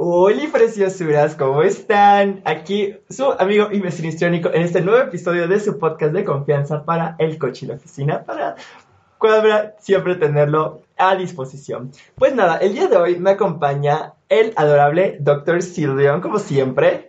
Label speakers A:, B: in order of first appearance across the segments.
A: Hola preciosuras, ¿cómo están? Aquí su amigo y histriónico en este nuevo episodio de su podcast de confianza para el coche y la oficina, para cuadra siempre tenerlo a disposición. Pues nada, el día de hoy me acompaña el adorable Dr. Silvion, como siempre.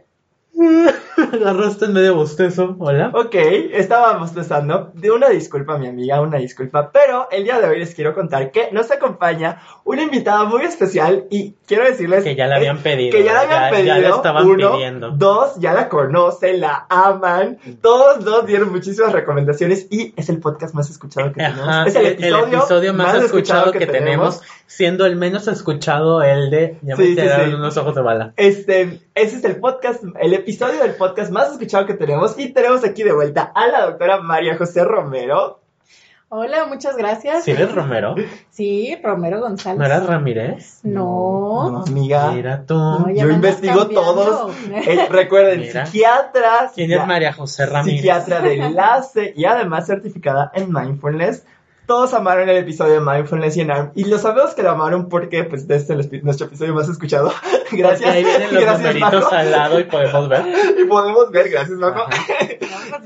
B: Agarraste en medio bostezo. Hola.
A: Ok, estábamos bostezando. De una disculpa, mi amiga, una disculpa. Pero el día de hoy les quiero contar que nos acompaña una invitada muy especial y quiero decirles
B: Que ya la habían pedido.
A: que ya la habían
B: ya,
A: pedido.
B: Ya la estaban
A: uno,
B: pidiendo.
A: Dos, ya la conocen, la aman. Todos dos dieron muchísimas recomendaciones y es el podcast más escuchado que tenemos.
B: Ajá,
A: es el episodio,
B: más, escuchado, que, tenemos, siendo el menos escuchado el de ya me
A: Sí, sí, sí.
B: unos ojos de bala.
A: Este, ese es el podcast, el episodio del podcast más escuchado que tenemos y tenemos aquí de vuelta a la doctora María José Romero.
C: Hola, muchas gracias.
B: ¿Sí eres Romero?
C: Sí, Romero González.
B: ¿No eras Ramírez?
C: No.
A: No, amiga.
B: Mira tú.
C: No,
A: Yo investigo
C: cambiando.
A: todos. Eh, recuerden,
B: Mira.
A: psiquiatra,
B: ¿Quién es María José Ramírez?
A: psiquiatra de enlace y además certificada en mindfulness. Todos amaron el episodio de mindfulness y en ARM y lo sabemos que lo amaron porque pues este es el nuestro episodio más escuchado.
B: Porque
A: gracias.
B: ahí vienen los
A: gracias,
B: al lado y podemos ver.
A: Y podemos ver, gracias.
C: No, pues,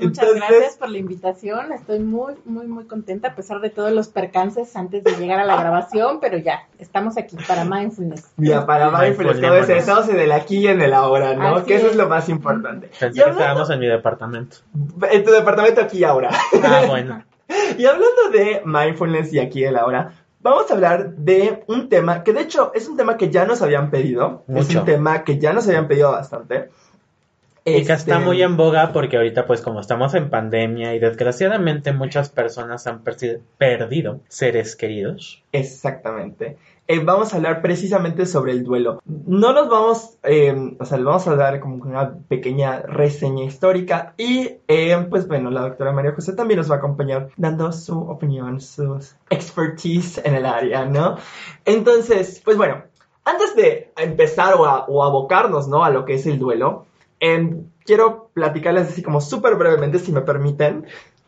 C: muchas
A: Entonces-
C: gracias por la invitación. Estoy muy, muy, muy contenta a pesar de todos los percances antes de llegar a la grabación, pero ya, estamos aquí para mindfulness.
A: Mira, para mindfulness, todo es estamos en el aquí y en el ahora, ¿no?
C: Así
A: que eso es
C: es.
A: lo más importante.
B: Pensé
A: Y
B: que
A: hablando-
B: estábamos en mi departamento.
A: en tu departamento aquí y ahora.
B: Ah, bueno.
A: Y hablando de mindfulness y aquí el ahora, vamos a hablar de un tema que de hecho es un tema que ya nos habían pedido. Es un tema que ya nos habían pedido bastante.
B: Y que está
A: Este,
B: muy en boga porque ahorita pues como estamos en pandemia y desgraciadamente muchas personas han perdido seres queridos.
A: Exactamente. Eh, vamos a hablar precisamente sobre el duelo. No nos vamos, eh, o sea, vamos a dar como una pequeña reseña histórica y, eh, pues bueno, la doctora María José también nos va a acompañar dando su opinión, su expertise en el área, ¿no? Entonces, pues bueno, antes de empezar o, a- abocarnos, ¿no? A lo que es el duelo, em, quiero platicarles así como súper brevemente, si me permiten,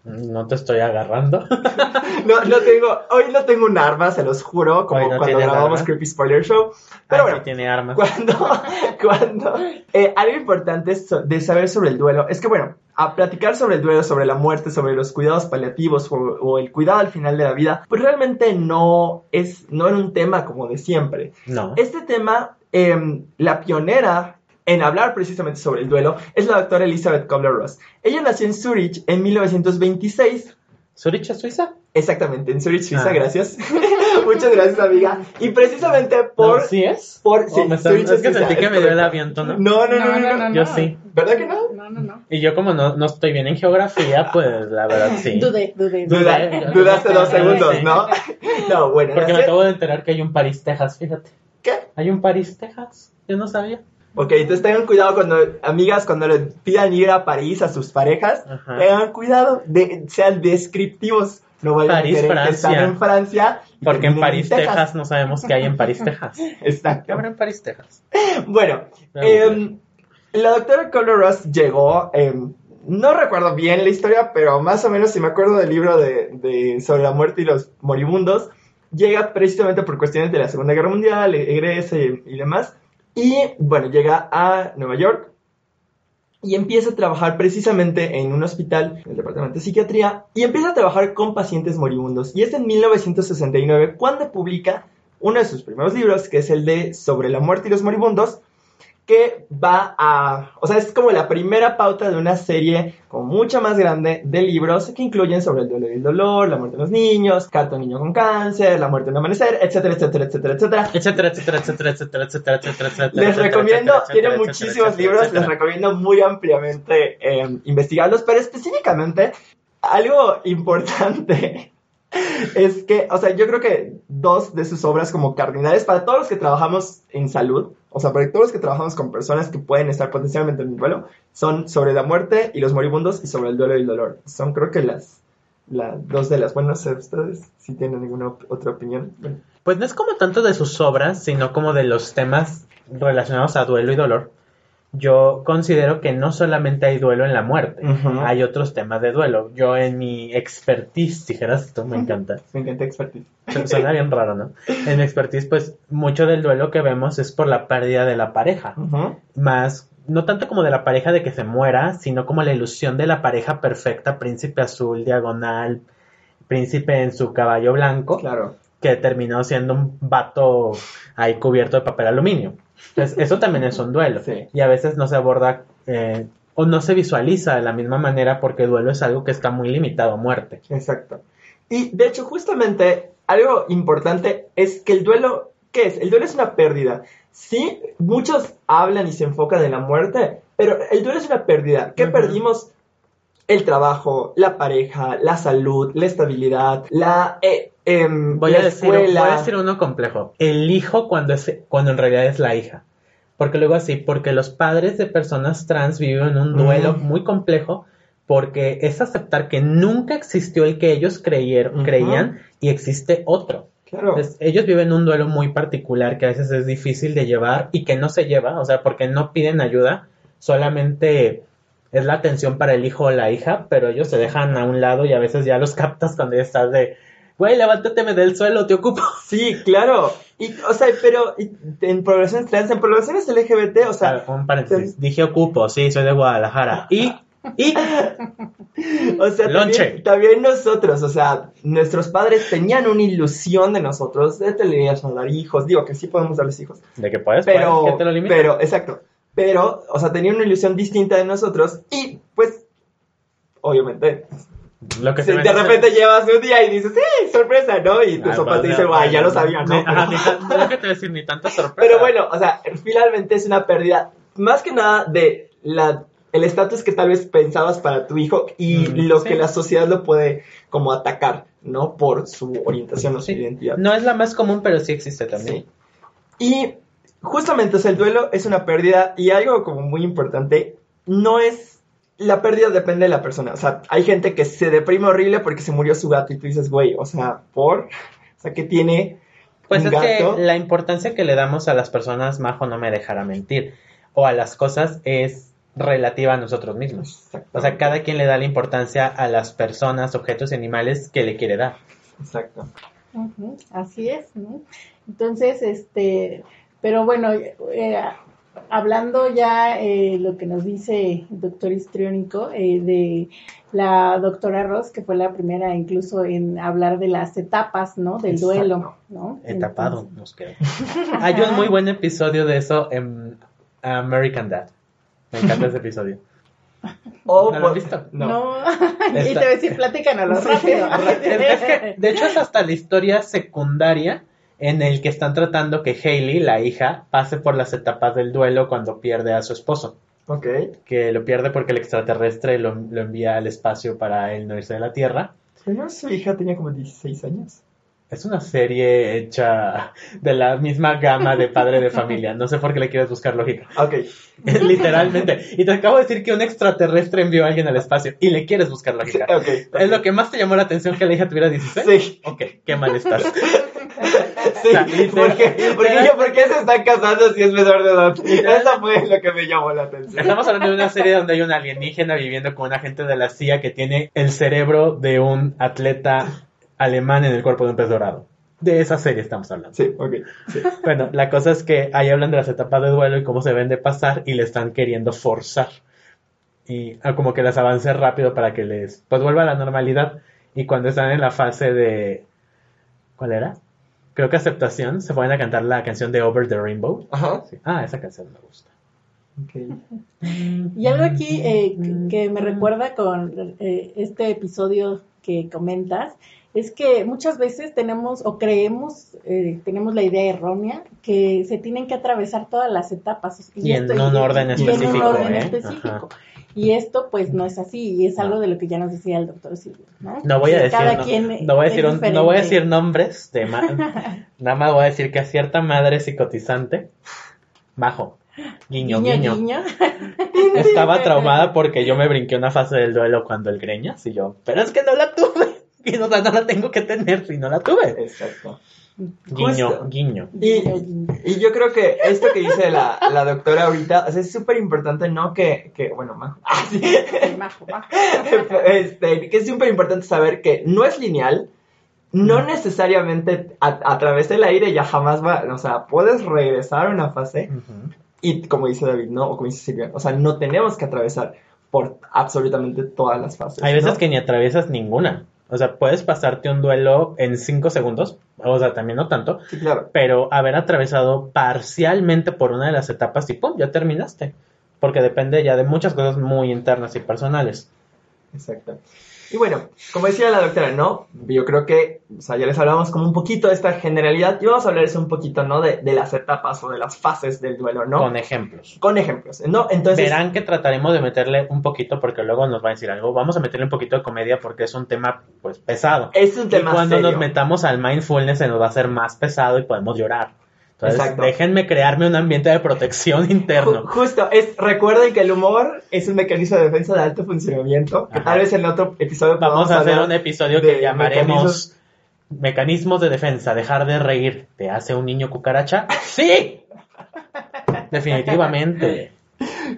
B: No te estoy agarrando.
A: no, no tengo, hoy no tengo un arma, se los juro, como
B: no
A: cuando grabamos. Creepy Spoiler Show. Pero bueno,
B: tiene armas.
A: cuando, cuando, eh, algo importante de saber sobre el duelo es que, bueno, a platicar sobre el duelo, sobre la muerte, sobre los cuidados paliativos o, o el cuidado al final de la vida, pues realmente no es, no era un tema como de siempre.
B: No.
A: Este tema, em, la pionera en hablar precisamente sobre el duelo es la doctora Elizabeth Kubler-Ross. Ella nació en Zurich en 1926
B: ¿Zurich es Suiza?
A: Exactamente, en Zurich, Suiza,
B: Ah.
A: gracias. Muchas gracias, amiga. Y precisamente por...
B: No, ¿Sí es?
A: por sí,
B: Oh, me estás-
A: Zurich
B: es que
A: Suiza,
B: sentí que me dio el aviento, ¿no?
A: No, no, no, no, no.
B: Yo sí.
A: ¿Verdad que no?
C: No, no, no.
B: Y yo como no, no estoy bien en geografía, pues la verdad sí.
C: Dudé, dudé.
B: Dudé.
A: dudaste dos
B: Sí.
A: segundos, ¿no? No, bueno.
B: Porque me acabo de enterar que hay un París, Texas, fíjate.
A: ¿Qué?
B: Hay un París, Texas. Yo no sabía.
A: Ok, entonces tengan cuidado cuando, amigas, cuando le pidan ir a París a sus parejas,
B: Ajá.
A: tengan cuidado, de, sean descriptivos. No vayan
B: París,
A: a querer que están
B: Francia.
A: en Francia.
B: Porque en París, Texas, no sabemos qué hay en París, Texas. ¿Qué
A: Exacto.
B: habrá en París, Texas?
A: Bueno, em, la doctora Color Ross llegó, em, no recuerdo bien la historia, pero más o menos si me acuerdo del libro de, de- sobre la muerte y los moribundos, llega precisamente por cuestiones de la Segunda Guerra Mundial, egresa y, y demás, y bueno, llega a Nueva York y empieza a trabajar precisamente en un hospital, en el departamento de psiquiatría, y empieza a trabajar con pacientes moribundos. Y es en 1969 cuando publica uno de sus primeros libros, que es el de Sobre la muerte y los moribundos, que va a, o sea, es como la primera pauta de una serie como mucha más grande de libros que incluyen sobre el duelo y el dolor, la muerte de los niños, un niño con cáncer, la muerte de un amanecer, etcétera, etcétera, etcétera, etcétera.
B: Etcétera, etcétera, etcétera, etcétera, etcétera, etcétera, etcétera.
A: Les recomiendo, tiene muchísimos libros, les recomiendo muy ampliamente eh, investigarlos, pero específicamente algo importante es que, o sea, yo creo que dos de sus obras como cardinales para todos los que trabajamos en salud, o sea, para todos los que trabajamos con personas que pueden estar potencialmente en el duelo, son sobre la muerte y los moribundos y sobre el duelo y el dolor. Son creo que las, las dos de las, bueno, no sé ustedes si tienen op- otra opinión.
B: Pues no es como tanto de sus obras, sino como de los temas relacionados a duelo y dolor. Yo considero que no solamente hay duelo en la muerte, hay otros temas de duelo. Yo en mi expertise, dijeras esto, me encanta.
A: Me encanta expertise.
B: Suena bien raro, ¿no? En mi expertise, pues mucho del duelo que vemos es por la pérdida de la pareja. Más, no tanto como de la pareja de que se muera, sino como la ilusión de la pareja perfecta, príncipe azul, diagonal, príncipe en su caballo blanco,
A: Claro.
B: que terminó siendo un vato ahí cubierto de papel aluminio. Entonces, eso también es un duelo.
A: Sí.
B: Y a veces no se aborda eh, o no se visualiza de la misma manera porque duelo es algo que está muy limitado a muerte.
A: Exacto. Y de hecho, justamente, algo importante es que el duelo, ¿qué es? El duelo es una pérdida. Sí, muchos hablan y se enfocan en la muerte, pero el duelo es una pérdida. ¿Qué perdimos? El trabajo, la pareja, la salud, la estabilidad, la, eh, em,
B: Voy
A: la
B: a, decir, voy a decir uno complejo. El hijo cuando, es, cuando en realidad es la hija. Porque luego así, porque los padres de personas trans viven un duelo
A: Mm.
B: muy complejo porque es aceptar que nunca existió el que ellos creyeron, creían y existe otro.
A: Claro.
B: Entonces, ellos viven un duelo muy particular que a veces es difícil de llevar y que no se lleva, o sea, porque no piden ayuda, solamente es la atención para el hijo o la hija, pero ellos se dejan a un lado y a veces ya los captas cuando ya estás de, güey, levántateme del suelo, te ocupo.
A: Sí, claro. Y, o sea, pero en poblaciones trans, en poblaciones LGBT, o sea,
B: Ah, un paréntesis, dije ocupo, sí, soy de Guadalajara. Y, y,
A: O sea, también, también nosotros, o sea, nuestros padres tenían una ilusión de nosotros, de dar hijos, digo que sí podemos darles hijos,
B: de que puedes,
A: pero,
B: puedes, ¿qué te lo
A: pero, exacto, pero, o sea, tenían una ilusión distinta de nosotros y, pues, obviamente,
B: lo que se
A: de repente llevas un día y dices, ¡sí, sorpresa! ¿no? Y tus
B: Ah,
A: papás te dicen, ¡guay, ya lo sabía! ¿no?
B: Ajá, ni tan- no que te decir, ni tanta sorpresa.
A: Pero bueno, o sea, finalmente es una pérdida, más que nada de la el estatus que tal vez pensabas para tu hijo y
B: Mm,
A: lo
B: sí.
A: que la sociedad lo puede como atacar, ¿no? Por su orientación o su
B: Sí.
A: identidad.
B: No es la más común, pero sí existe también.
A: Sí. Y justamente, o sea, el duelo es una pérdida y algo como muy importante, no es, la pérdida depende de la persona, o sea, hay gente que se deprime horrible porque se murió su gato y tú dices, güey, o sea, por, o sea, que tiene
B: Pues
A: un
B: es
A: gato.
B: que la importancia que le damos a las personas, Majo no me dejará mentir, o a las cosas es relativa a nosotros mismos. O sea, cada quien le da la importancia a las personas, objetos y animales que le quiere dar.
A: Exacto.
C: Así es, ¿no? Entonces, este, pero bueno, eh, hablando ya eh, lo que nos dice el doctor histriónico eh, de la doctora Ross, que fue la primera incluso en hablar de las etapas, ¿no? Del
A: Exacto.
C: duelo, ¿no?
B: Etapado, nos queda. Hay un muy buen episodio de eso en American Dad. Me encanta ese episodio.
A: O
B: ¿No lo han
A: por-
B: visto?
C: No,
A: No.
C: y te
B: Está-
C: voy a decir, platícanos
A: Sí,
C: rápido.
B: Es que, de hecho, es hasta la historia secundaria en el que están tratando que Hailey, la hija, pase por las etapas del duelo cuando pierde a su esposo.
A: Ok.
B: Que lo pierde porque el extraterrestre lo, lo envía al espacio para él no irse de la Tierra.
A: Pero su hija tenía como 16 años.
B: Es una serie hecha de la misma gama de padre de familia. No sé por qué le quieres buscar lógica.
A: Ok.
B: Literalmente. Y te acabo de decir que un extraterrestre envió a alguien al espacio y le quieres buscar lógica.
A: ok.
B: ¿Es lo que más te llamó la atención que la hija tuviera 16?
A: Sí.
B: Ok, qué mal estás.
A: Sí,
B: O sea, literal-
A: ¿por qué, por se están casando si es menor de edad? Eso fue lo que me llamó la atención.
B: Estamos hablando de una serie donde hay un alienígena viviendo con un agente de la CIA que tiene el cerebro de un atleta alemán en el cuerpo de un pez dorado. De esa serie estamos hablando.
A: Sí, ok. Sí.
B: Bueno, la cosa es que ahí hablan de las etapas de duelo y cómo se ven de pasar y le están queriendo forzar. Y ah, como que las avance rápido para que les pues vuelva a la normalidad. Y cuando están en la fase de... ¿Cuál era? Creo que aceptación, se ponen a cantar la canción de Over the Rainbow.
A: Ajá.
B: Sí. Ah, esa canción me gusta.
A: Ok.
C: Y algo aquí eh, que- que me recuerda con eh, este episodio que comentas es que muchas veces tenemos o creemos, eh, tenemos la idea errónea que se tienen que atravesar todas las etapas.
B: Y en
C: esto-
B: un orden
C: y en un
B: específico,
C: orden
B: ¿eh?
C: específico. Y esto pues no es así y es algo de lo que ya nos decía el doctor Silvio. No,
B: No voy a decir,
C: cada
B: no,
C: quien
B: no voy a decir, un- no voy a
C: diferente.
B: decir nombres de nada más voy a decir que a cierta madre psicotizante, bajo, guiño, guiño,
C: guiño.
B: estaba traumada porque yo me brinqué una fase del duelo cuando el greñas y yo, pero es que no la tuve, y no, no la tengo que tener si no la tuve.
A: Exacto.
B: Guiño,
A: Justo.
B: guiño.
A: Y, y yo creo que esto que dice la, la doctora ahorita, o sea, es súper importante, ¿no? Que, que bueno, Majo. Ah, sí.
C: Majo, majo.
A: Este, que es súper importante saber que no es lineal, no necesariamente a, a través del aire ya jamás va, o sea, puedes regresar a una fase
B: Ujú.
A: y como dice David, ¿no? O como dice Silvia, o sea, no tenemos que atravesar por absolutamente todas las fases.
B: Hay veces
A: ¿no?
B: que ni atraviesas ninguna. O sea, puedes pasarte un duelo en cinco segundos, o sea, también no tanto,
A: Sí, claro.
B: pero haber atravesado parcialmente por una de las etapas y ¡pum! ya terminaste. Porque depende ya de muchas cosas muy internas y personales.
A: Exacto. Y bueno, como decía la doctora, ¿no? Yo creo que, o sea, ya les hablamos como un poquito de esta generalidad y vamos a hablarles un poquito, ¿no? De, de las etapas o de las fases del duelo, ¿no?
B: Con
A: Con,
B: ejemplos.
A: ejemplos, ¿no? Entonces,
B: Verán que trataremos de meterle un poquito, porque luego nos va a decir algo. Vamos a meterle un poquito de comedia porque es un tema, pues, pesado.
A: es un
B: Y
A: tema
B: cuando
A: serio.
B: nos metamos al mindfulness se nos va a hacer más pesado y podemos llorar. Entonces,
A: Exacto.
B: déjenme crearme un ambiente de protección interno.
A: Justo, es, recuerden que el humor es un mecanismo de defensa de alto funcionamiento, que
B: Ajá.
A: tal vez en otro episodio
B: Vamos a hacer un episodio que llamaremos Mecanismos de defensa. Dejar de reír. ¿Te hace un niño cucaracha? ¡Sí! Definitivamente.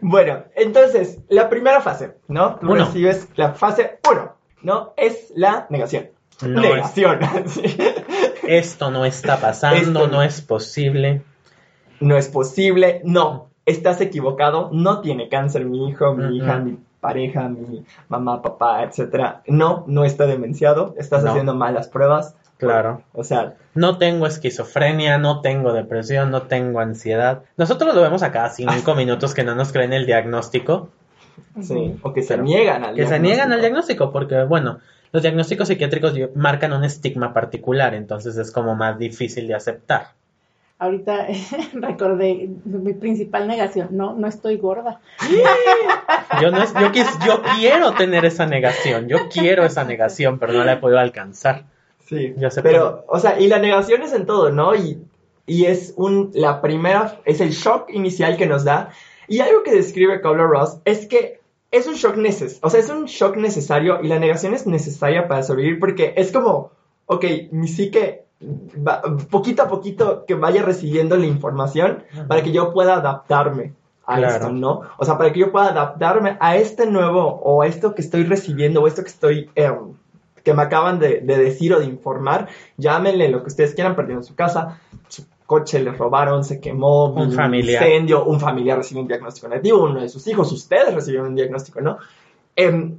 A: Bueno, entonces, la primera fase, ¿no? Tú
B: Uno.
A: recibes la fase 1, ¿no? Es la negación.
B: No es-
A: sí.
B: esto no está pasando,
A: Esto no.
B: no es posible.
A: no es posible, no, estás equivocado, no tiene cáncer mi hijo, mi hija, mi pareja, mi mamá, papá, etcétera. No, no está demenciado, estás
B: No.
A: haciendo malas pruebas.
B: Claro.
A: O sea,
B: No tengo esquizofrenia, no tengo depresión, no tengo ansiedad. Nosotros lo vemos a cada cinco minutos que no nos creen el diagnóstico.
A: sí, o que se niegan al
B: Que se niegan al diagnóstico porque, bueno, los diagnósticos psiquiátricos marcan un estigma particular, entonces es como más difícil de aceptar.
C: Ahorita recordé mi principal negación. No, no estoy gorda.
B: Yo, no es, yo, quis- yo quiero tener esa negación, yo quiero esa negación, pero no la he podido alcanzar.
A: Sí,
B: Yo sé
A: pero, o sea, y la negación es en todo, ¿no? Y, y es un, la primera, es el shock inicial que nos da. Y algo que describe Kubler-Ross es que es un shock neces o sea, es un shock necesario y la negación es necesaria para sobrevivir porque es como, ok, mi psique, va- poquito a poquito que vaya recibiendo la información para que yo pueda adaptarme a
B: Claro.
A: esto, ¿no? O sea, para que yo pueda adaptarme a este nuevo o a esto que estoy recibiendo o esto que estoy... em, que me acaban de, de decir o de informar, llámenle lo que ustedes quieran, perdieron su casa, coche les robaron, se quemó,
B: Un familiar.
A: incendio, un familiar recibió un diagnóstico negativo, uno de sus hijos, ustedes recibieron un diagnóstico, ¿no? Em,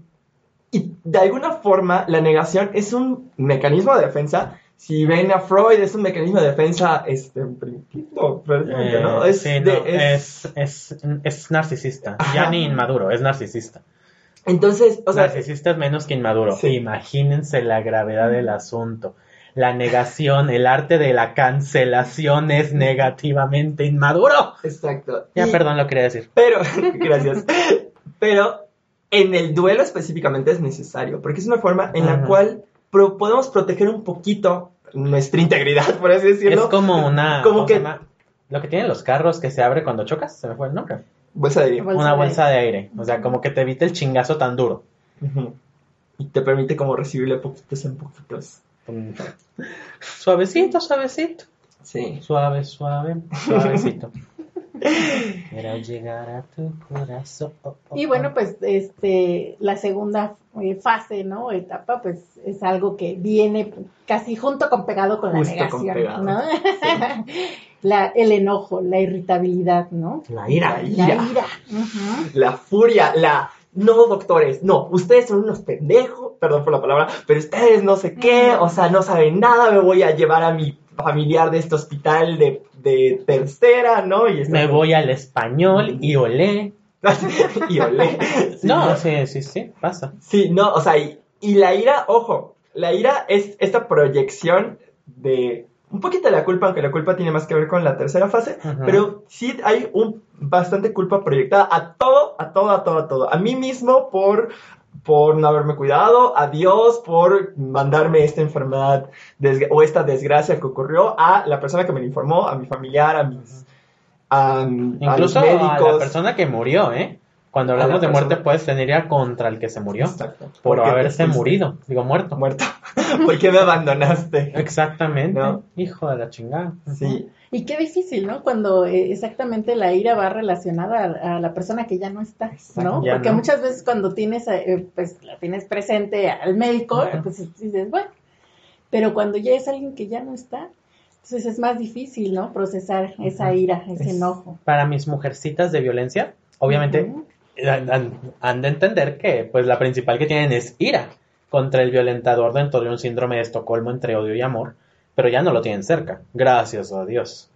A: y de alguna forma la negación es un mecanismo de defensa. Si ven a Freud, es un mecanismo de defensa este, primitivo, prácticamente, ¿no?
B: Eh,
A: Es
B: sí,
A: de-
B: no,
A: es-
B: es, es, es narcisista,
A: Ajá.
B: ya ni inmaduro, es narcisista.
A: Entonces, o sea,
B: narcisista es menos que inmaduro.
A: Sí.
B: Imagínense la gravedad del asunto. La negación, el arte de la cancelación es negativamente inmaduro.
A: exacto.
B: Ya,
A: Y-
B: perdón, lo quería decir.
A: Pero, gracias. Pero en el duelo específicamente es necesario, porque es una forma en la
B: Ajá.
A: cual pro- podemos proteger un poquito nuestra integridad, por así decirlo.
B: Es como una.
A: Como
B: ¿cómo
A: que-
B: llama? Lo que tienen los carros que se abre cuando chocas, se me fue el nombre.
A: Bolsa de aire.
C: Bolsa
B: una
C: de-
B: bolsa de aire. O sea, como que te evita el chingazo tan duro.
A: Y te permite como recibirle poquitos en poquitos.
B: Suavecito, suavecito.
A: Sí.
B: Suave, suave, suavecito. Quiero llegar a tu corazón.
C: Y bueno, pues este la segunda eh, fase, ¿no? Etapa, pues es algo que viene casi junto con pegado con la
A: Justo con
C: negación,
A: pegado,
C: ¿no? la, el enojo, la irritabilidad, ¿no?
A: La ira,
C: La
A: ira.
C: ira. Ujú.
A: La furia, la... No, doctores, no, ustedes son unos pendejos, perdón por la palabra, pero ustedes no sé qué, o sea, no saben nada, me voy a llevar a mi familiar de este hospital de, de tercera, ¿no? Y
B: Me voy al español y olé.
A: y olé. Sí,
B: No, sí, sí, sí, pasa.
A: Sí, no, o sea, y, y la ira, ojo, la ira es esta proyección de un poquito la culpa, aunque la culpa tiene más que ver con la tercera fase,
B: Ajá.
A: pero sí hay un bastante culpa proyectada a todo, a todo, a todo, a todo. A mí mismo por por no haberme cuidado, a Dios por mandarme esta enfermedad o esta desgracia que ocurrió, a la persona que me lo informó, a mi familiar, a mis, a, a los
B: Incluso a la
A: médicos.
B: persona que murió, ¿eh? Cuando hablamos de muerte, pues tendría contra el que se murió.
A: Exacto.
B: Por haberse murido. Digo, muerto.
A: Muerto. ¿Por qué me abandonaste?
B: Exactamente.
A: No.
B: Hijo de la chingada.
A: Sí.
C: Y qué difícil, ¿no? Cuando eh, exactamente la ira va relacionada a, la persona que ya no está,
A: Exacto.
C: ¿no?
B: Ya
C: Porque
B: no.
C: muchas veces cuando tienes, eh, pues la tienes presente al médico, pues dices, bueno, pero cuando ya es alguien que ya no está, entonces es más difícil, ¿no? Procesar esa ira, ese
A: Es-
C: enojo.
B: Para mis mujercitas de violencia, obviamente han, han- han de entender que pues la principal que tienen es ira contra el violentador dentro de un síndrome de Estocolmo entre odio y amor, pero ya no lo tienen cerca, gracias a Dios.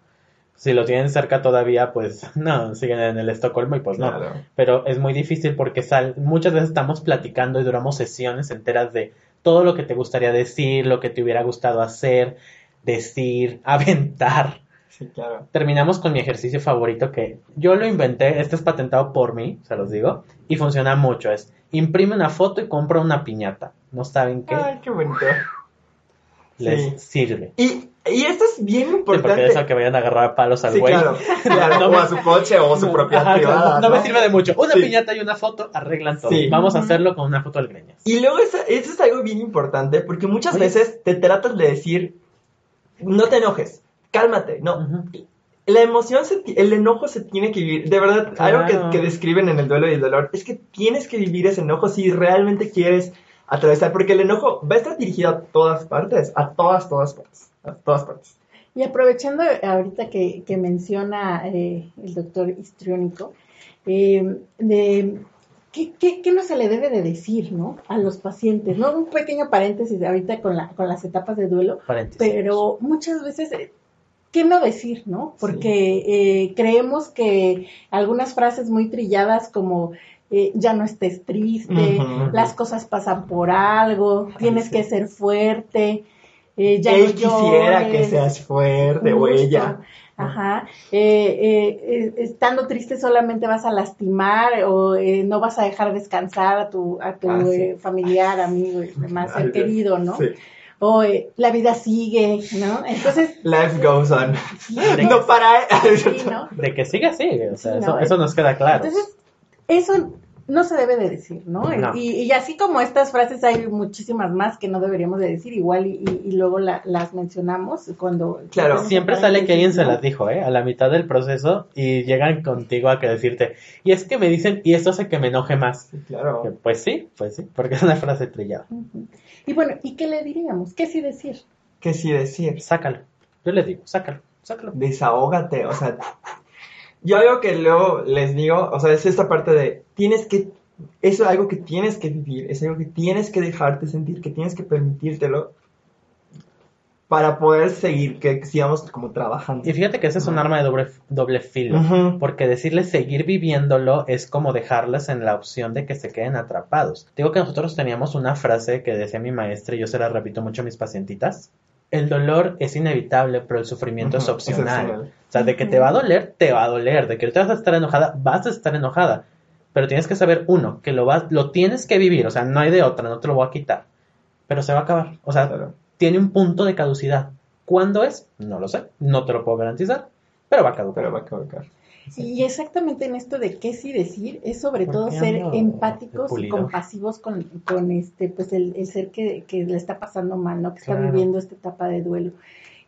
B: Si lo tienen cerca todavía, pues no, siguen en el Estocolmo y pues no.
A: Claro.
B: Pero es muy difícil porque sal, muchas veces estamos platicando y duramos sesiones enteras de todo lo que te gustaría decir, lo que te hubiera gustado hacer, decir, aventar
A: Sí, claro.
B: terminamos con mi ejercicio favorito que yo lo inventé, este es patentado por mí, se los digo, y funciona mucho, es imprime una foto y compra una piñata. No saben qué
A: Ay, qué bonito.
B: les sirve.
A: Y, y esto es bien
B: Sí, porque
A: importante.
B: eso que vayan a agarrar a palos al
A: Sí,
B: güey.
A: claro, claro,
B: No
A: o a su coche o su
B: No,
A: propiedad
B: ajá, claro,
A: privada.
B: no, me
A: ¿no?
B: sirve de mucho. Una
A: Sí.
B: piñata y una foto arreglan todo.
A: Sí.
B: Vamos a hacerlo con una foto del greñas.
A: Y luego eso, eso es algo bien importante porque muchas
B: Oye.
A: veces te tratas de decir, no te enojes, cálmate, no. La emoción, se el enojo se tiene que vivir. De verdad, algo que, que describen en el duelo y el dolor es que tienes que vivir ese enojo si realmente quieres atravesar, porque el enojo va a estar dirigido a todas partes, a todas, todas partes, a todas partes.
C: Y aprovechando ahorita que, que menciona eh, el doctor histriónico, eh, de ¿qué, qué, qué no se le debe de decir, ¿no? A los pacientes, ¿no? Un pequeño paréntesis ahorita con, la, con las etapas de duelo,
B: Paréntesis.
C: pero muchas veces, eh, ¿qué no decir, no? Porque eh, creemos que algunas frases muy trilladas como eh, ya no estés triste, las cosas pasan por algo, tienes
A: sí.
C: que ser fuerte, eh, ya
A: Él
C: no
A: quisiera que seas fuerte o ella.
C: Ajá. Eh, estando triste solamente vas a lastimar o eh, no vas a dejar descansar a tu, a tu
A: Ah, sí.
C: eh, familiar, amigo y demás, ser querido, ¿no?
A: Sí.
C: O eh, la vida sigue, ¿no? Entonces,
A: Life goes on.
C: sí,
A: No para.
C: sí, ¿no?
B: De que sigue, sigue. O sea,
C: Sí,
B: eso,
C: ¿no?
B: eso nos queda claro.
C: Entonces, eso no se debe de decir, ¿no?
B: No.
C: Y, y así como estas frases hay muchísimas más que no deberíamos de decir, igual y, y- y luego la- las mencionamos cuando...
A: Claro.
B: Siempre sale que alguien se las dijo, ¿eh? A la mitad del proceso y llegan contigo a que decirte, y es que me dicen, y esto hace que me enoje más.
A: Claro.
B: Pues sí, pues sí, porque es una frase trillada.
C: Ujú. Y bueno, ¿y qué le diríamos? ¿Qué sí decir?
A: ¿Qué sí decir?
B: Sácalo. Yo les digo, sácalo, sácalo.
A: desahógate, o sea, yo algo que luego les digo, o sea, es esta parte de, tienes que, eso es algo que tienes que vivir, es algo que tienes que dejarte sentir, que tienes que permitírtelo para poder seguir, que sigamos como trabajando.
B: Y fíjate que ese es un arma de doble, doble filo. Porque decirles seguir viviéndolo es como dejarles en la opción de que se queden atrapados. Digo que nosotros teníamos una frase que decía mi maestra y yo se la repito mucho a mis pacientitas. El dolor es inevitable, pero el sufrimiento es opcional. O sea, de que te va a doler, te va a doler. De que te vas a estar enojada, vas a estar enojada. Pero tienes que saber, uno, que lo, vas, lo tienes que vivir. O sea, no hay de otra, no te lo voy a quitar. Pero se va a acabar. O sea,
A: Claro.
B: Tiene un punto de caducidad. ¿Cuándo es? No lo sé. No te lo puedo garantizar. Pero va a caducar.
A: Pero va a caducar.
C: Y exactamente en esto de qué sí decir, es sobre
B: ¿Por
C: todo ser empáticos y compasivos con, con este, pues el, el ser que, que le está pasando mal, ¿no? Que está
B: Claro.
C: viviendo esta etapa de duelo.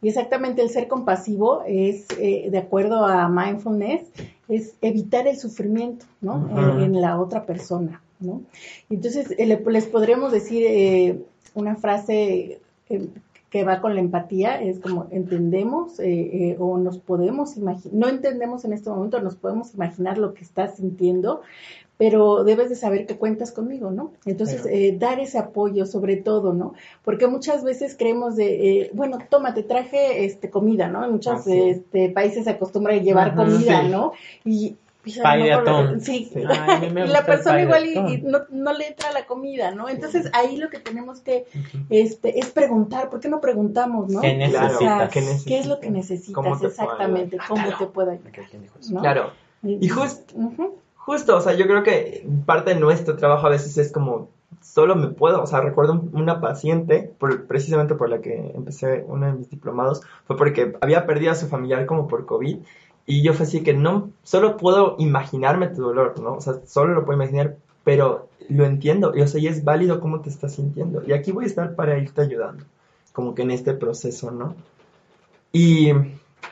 C: Y exactamente el ser compasivo es, eh, de acuerdo a mindfulness, es evitar el sufrimiento, ¿no? En, en la otra persona, ¿no? Entonces, eh, le- les podríamos decir eh, una frase eh, que va con la empatía, es como entendemos eh, eh, o nos podemos imaginar, no entendemos en este momento, nos podemos imaginar lo que estás sintiendo, pero debes de saber que cuentas conmigo, ¿no? Entonces, eh, dar ese apoyo sobre todo, ¿no? Porque muchas veces creemos de, eh, bueno, toma, te traje este, comida, ¿no? En muchos
A: Ah, sí.
C: este, países se acostumbra a llevar comida,
A: sí.
C: ¿no? Y,
B: atún.
C: Sí,
A: Sí.
B: Ay, me
C: la persona igual y, no, no le entra la comida, ¿no? Entonces ahí lo que tenemos que este, es preguntar, ¿por qué no preguntamos, no?
B: ¿Qué necesitas?
A: ¿qué
C: ¿Qué es lo que
A: necesitas?
C: necesitas
A: ¿Cómo te puedo
C: exactamente?
A: ayudar?
C: ¿Cómo te puedo ayudar? ¿no?
A: Claro. Y just-. Justo, o sea, yo creo que parte de nuestro trabajo a veces es como, solo me puedo, o sea, recuerdo un- una paciente, por- precisamente por la que empecé uno de mis diplomados, fue porque había perdido a su familiar como por COVID Y yo fue así que no, solo puedo imaginarme tu dolor, ¿no? O sea, solo lo puedo imaginar, pero lo entiendo. Y, o sea, y es válido cómo te estás sintiendo. Y aquí voy a estar para irte ayudando, como que en este proceso, ¿no? Y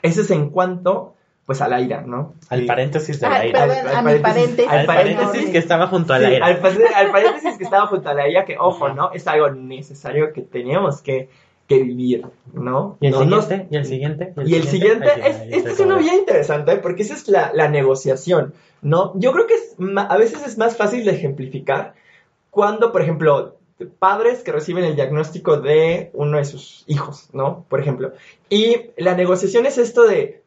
A: ese es en cuanto, pues, a la ira, ¿no?
B: Al
A: Y-
B: paréntesis de
C: Ah,
B: la ira.
C: perdón,
A: Al-
C: a
A: al
C: mi
A: paréntesis-
C: paréntesis.
B: Al
A: al
B: paréntesis que estaba junto a
A: Sí,
B: la ira.
A: al, al paréntesis que estaba junto a la ira, que ojo, ¿no? Es algo necesario que teníamos que, que vivir, ¿no?
B: ¿Y el
A: No
B: siguiente? ¿Y el siguiente?
A: y el siguiente,
B: Ay,
A: es,
B: ay,
A: este es uno bien interesante porque esa es la, la negociación, ¿no? Yo creo que es a veces es más fácil de ejemplificar cuando, por ejemplo, padres que reciben el diagnóstico de uno de sus hijos, ¿no? Por ejemplo. Y la negociación es esto de,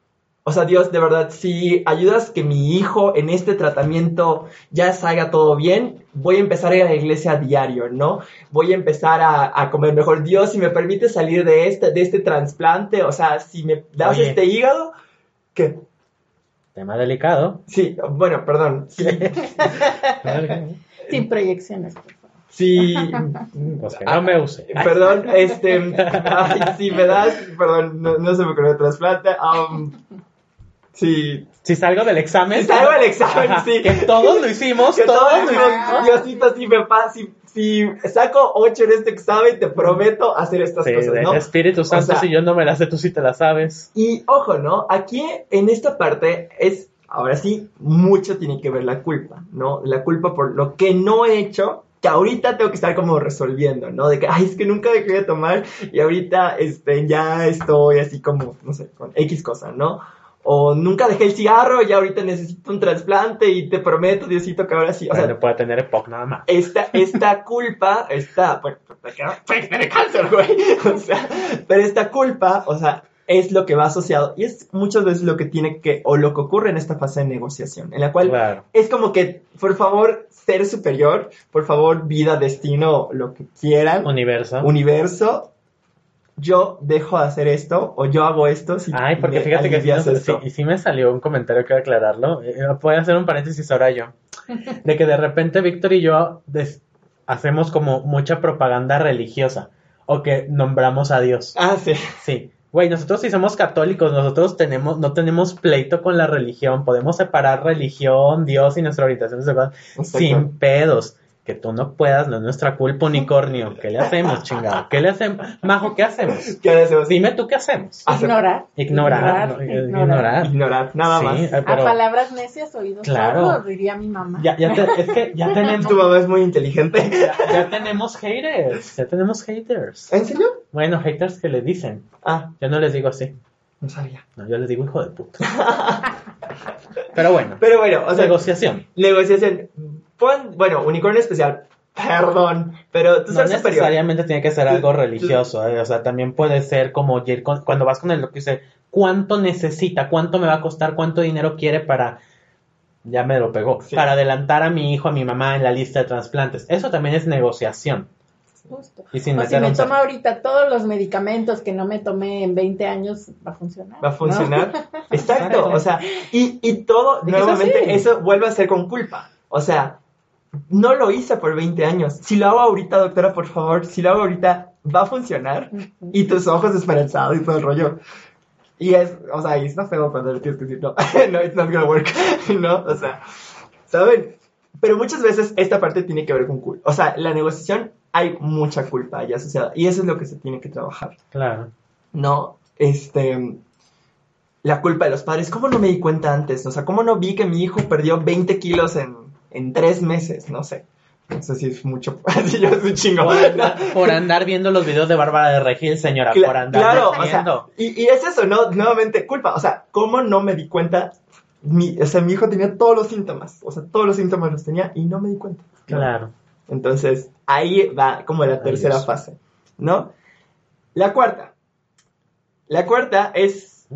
A: o sea, Dios, de verdad, si ayudas que mi hijo en este tratamiento ya salga todo bien, voy a empezar a ir a la iglesia a diario, ¿no? Voy a empezar a, a comer mejor. Dios, si me permite salir de este, de este trasplante, o sea, si me das
B: Oye.
A: este hígado, ¿qué?
B: Tema delicado.
A: Sí, bueno, perdón. Sí,
C: Sin proyecciones, por favor.
A: sí,
B: Pues que no me use. Ay,
A: Perdón, este, ay, si me das, perdón, no, no se me ocurrió el trasplante. Um, sí,
B: Si salgo del examen.
A: Si salgo del examen,
B: Ajá,
A: sí.
B: Que todos lo hicimos,
A: que
B: todos
A: todos
B: lo hicimos.
A: Diosito, si me pasa, si, si saco 8 en este examen, te prometo hacer estas
B: Sí,
A: cosas, ¿no?
B: Espíritu Santo,
A: sea-
B: si yo no me la sé, tú sí te la sabes.
A: Y ojo, ¿no? Aquí en esta parte es, ahora sí, mucho tiene que ver la culpa, ¿no? La culpa por lo que no he hecho, que ahorita tengo que estar como resolviendo, ¿no? De que, ay, es que nunca dejé de tomar y ahorita, este, ya estoy así como, no sé, con X cosa, ¿no? O nunca dejé el cigarro y ahorita necesito un trasplante y te prometo, Diosito, que ahora sí, o sea,
B: Bueno, puede tener EPOC nada más.
A: esta, esta culpa, esta, bueno, no puede tener cáncer, güey. O sea, pero esta culpa, o sea, es lo que va asociado y es muchas veces lo que tiene que, o lo que ocurre en esta fase de negociación, en la cual
B: Claro.
A: es como que, por favor, ser superior, por favor, vida, destino, lo que quieran,
B: Universo.
A: universo, yo dejo de hacer esto o yo hago esto si
B: Ay, porque fíjate que sí, y sí me salió un comentario que aclararlo. Eh, voy a hacer un paréntesis ahora yo. De que de repente Víctor y yo hacemos como mucha propaganda religiosa. O que nombramos a Dios.
A: Ah, sí.
B: Sí. Güey, nosotros sí somos católicos, nosotros tenemos, no tenemos pleito con la religión. Podemos separar religión, Dios y nuestra orientación sexual sin pedos. Que tú no puedas, no es nuestra culpa, unicornio. ¿Qué le hacemos, chingado? ¿Qué le hacemos? Majo, ¿qué hacemos?
A: ¿Qué hacemos?
B: Dime tú qué hacemos.
C: Ignorar.
B: Ignorar, ¿no?
C: ignorar.
B: ignorar.
A: Ignorar, nada
B: Sí,
A: más.
C: A palabras necias, oídos
B: Claro.
C: sordos, diría mi mamá.
B: ya, ya te- es que ya tenemos,
A: Tu mamá es muy inteligente.
B: ya, ya tenemos haters, ya tenemos haters.
A: ¿En serio?
B: Bueno, haters que le dicen.
A: Ah,
B: Yo no les digo así,
A: no sabía.
B: no, yo les digo hijo de puta. Pero bueno,
A: Pero bueno, o sea,
B: negociación.
A: negociación. Pon, bueno, unicornio especial. Perdón, pero tú
B: No
A: ser superior.
B: necesariamente tiene que ser algo religioso, eh, o sea, también puede ser como ir con- cuando vas con el lo que dice, ¿cuánto necesita? ¿Cuánto me va a costar? ¿Cuánto dinero quiere para ya me lo pegó,
A: Sí.
B: para adelantar a mi hijo, a mi mamá en la lista de trasplantes? Eso también es negociación.
C: Justo.
B: Y sin
C: o si me
B: un
C: tomo ahorita todos los medicamentos que no me tomé en 20 años, va a funcionar.
A: Va a funcionar. Exacto,
B: Exacto.
A: o sea, y, y todo, nuevamente, eso vuelve a ser con culpa. O sea, no lo hice por 20 años. Si lo hago ahorita, doctora, por favor, si lo hago ahorita, va a funcionar. Y tus ojos esperanzados y todo el rollo. Y es, o sea, y está feo cuando le tienes que decir, no, no, it's not gonna work, ¿no? O sea, ¿saben? Pero muchas veces esta parte tiene que ver con culpa. O sea, la negociación hay mucha culpa ahí asociada. Y eso es lo que se tiene que trabajar.
B: Claro.
A: No, este, la culpa de los padres. ¿Cómo no me di cuenta antes? O sea, ¿cómo no vi que mi hijo perdió 20 kilos en, en tres meses? No sé. No sé si es mucho. Así yo soy chingo.
B: Por andar, por andar viendo los videos de Bárbara de Regil, señora,
A: Cla-
B: por andar
A: claro, o sea,
B: viendo.
A: y, y es eso, ¿no? Nuevamente, culpa. O sea, ¿cómo no me di cuenta? Mi, o sea, mi hijo tenía todos los síntomas. O sea, todos los síntomas los tenía y no me di cuenta.
B: Claro.
A: Entonces, ahí va como la tercera
B: Dios.
A: fase, ¿no? La cuarta. La cuarta es...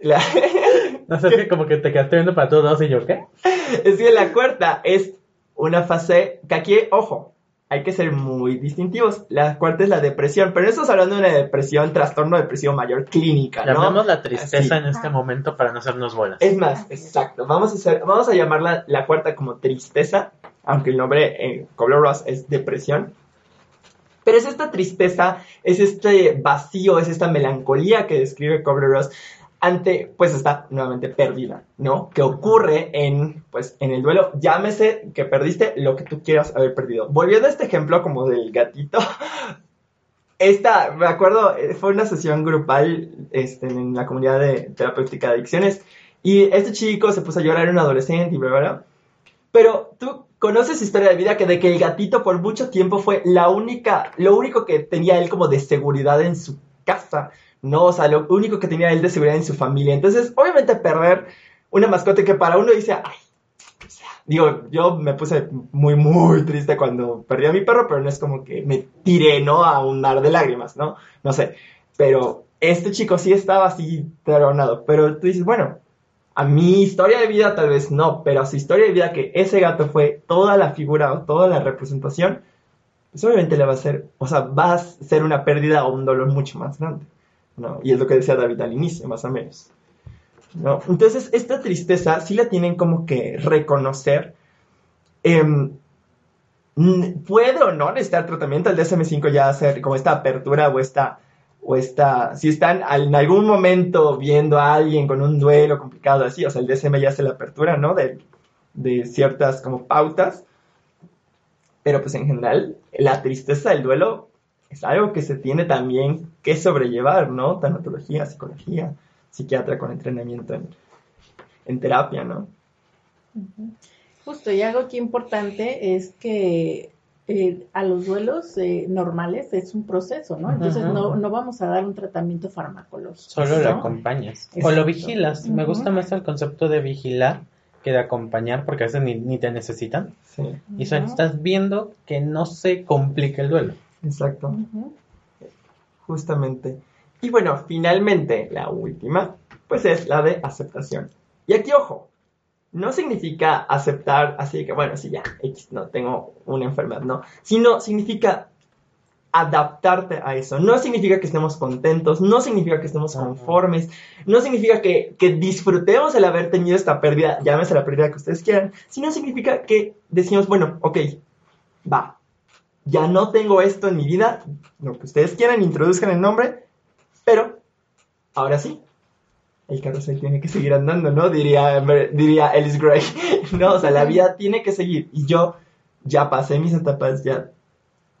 A: La,
B: No sé, es que como que te quedaste viendo para todos lados y yo, ¿qué?
A: es que la cuarta es una fase que aquí, ojo, hay que ser muy distintivos. La cuarta es la depresión, pero no estamos hablando de una depresión, trastorno depresivo mayor clínica, ¿no?
B: Llamemos la tristeza
A: Así.
B: en este momento para no hacernos bolas.
A: Es más, exacto. Vamos a hacer, vamos a llamarla la cuarta como tristeza, aunque el nombre en Kubler-Ross es depresión. Pero es esta tristeza, es este vacío, es esta melancolía que describe Kubler-Ross ante, pues está nuevamente perdida, ¿no? Que ocurre en, pues, en el duelo, llámese que perdiste lo que tú quieras haber perdido. Volviendo a este ejemplo como del gatito, esta, me acuerdo, eh, fue una sesión grupal este, en la comunidad de terapéutica de adicciones y este chico se puso a llorar, era un adolescente y bla, bla, bla. Pero tú conoces historia de vida que de que el gatito por mucho tiempo fue la única, lo único que tenía él como de seguridad en su casa, ¿no? O sea, lo único que tenía él de seguridad en su familia. Entonces, obviamente perder una mascota que para uno dice, ay, o sea, digo, yo me puse muy, muy triste cuando perdí a mi perro, pero no es como que me tiré, ¿no? A un mar de lágrimas, ¿no? No sé, pero este chico sí estaba así tronado, pero tú dices, bueno, a mi historia de vida tal vez no, pero a su historia de vida que ese gato fue toda la figura o toda la representación, pues obviamente le va a ser, o sea, va a ser una pérdida o un dolor mucho más grande, ¿no? Y es lo que decía David al inicio, más o menos. ¿no? Entonces, esta tristeza sí la tienen como que reconocer. Em, puede o no necesitar tratamiento, el DSM5 ya hacer como esta apertura o esta o está, si están en algún momento viendo a alguien con un duelo complicado así, o sea, el DSM ya hace la apertura, ¿no? De, de ciertas como pautas, pero pues en general la tristeza del duelo es algo que se tiene también que sobrellevar, ¿no? Tanatología, psicología, psiquiatra con entrenamiento en, en terapia, ¿no?
C: Justo, y algo aquí importante es que eh, a los duelos eh, normales es un proceso, ¿no? Entonces no, no, vamos a dar un tratamiento farmacológico.
B: Solo lo acompañas. O lo vigilas. Me gusta más el concepto de vigilar que de acompañar, porque a veces ni, ni te necesitan. Sí. Y solo estás viendo que no se complique el duelo.
A: Exacto. Justamente. Y bueno, finalmente, la última, pues es la de aceptación. Y aquí, ojo, no significa aceptar así que, bueno, sí, ya, X, no, tengo una enfermedad, no, sino significa adaptarte a eso. No significa que estemos contentos, no significa que estemos conformes, no significa que, que, disfrutemos el haber tenido esta pérdida, llámese la pérdida que ustedes quieran, sino significa que decimos, bueno, ok, va, ya no tengo esto en mi vida, lo que ustedes quieran, introduzcan el nombre, pero ahora sí, el carrusel tiene que seguir andando, ¿no? Diría, diría Alice Gray, ¿no? O sea, la vida tiene que seguir. Y yo ya pasé mis etapas, ya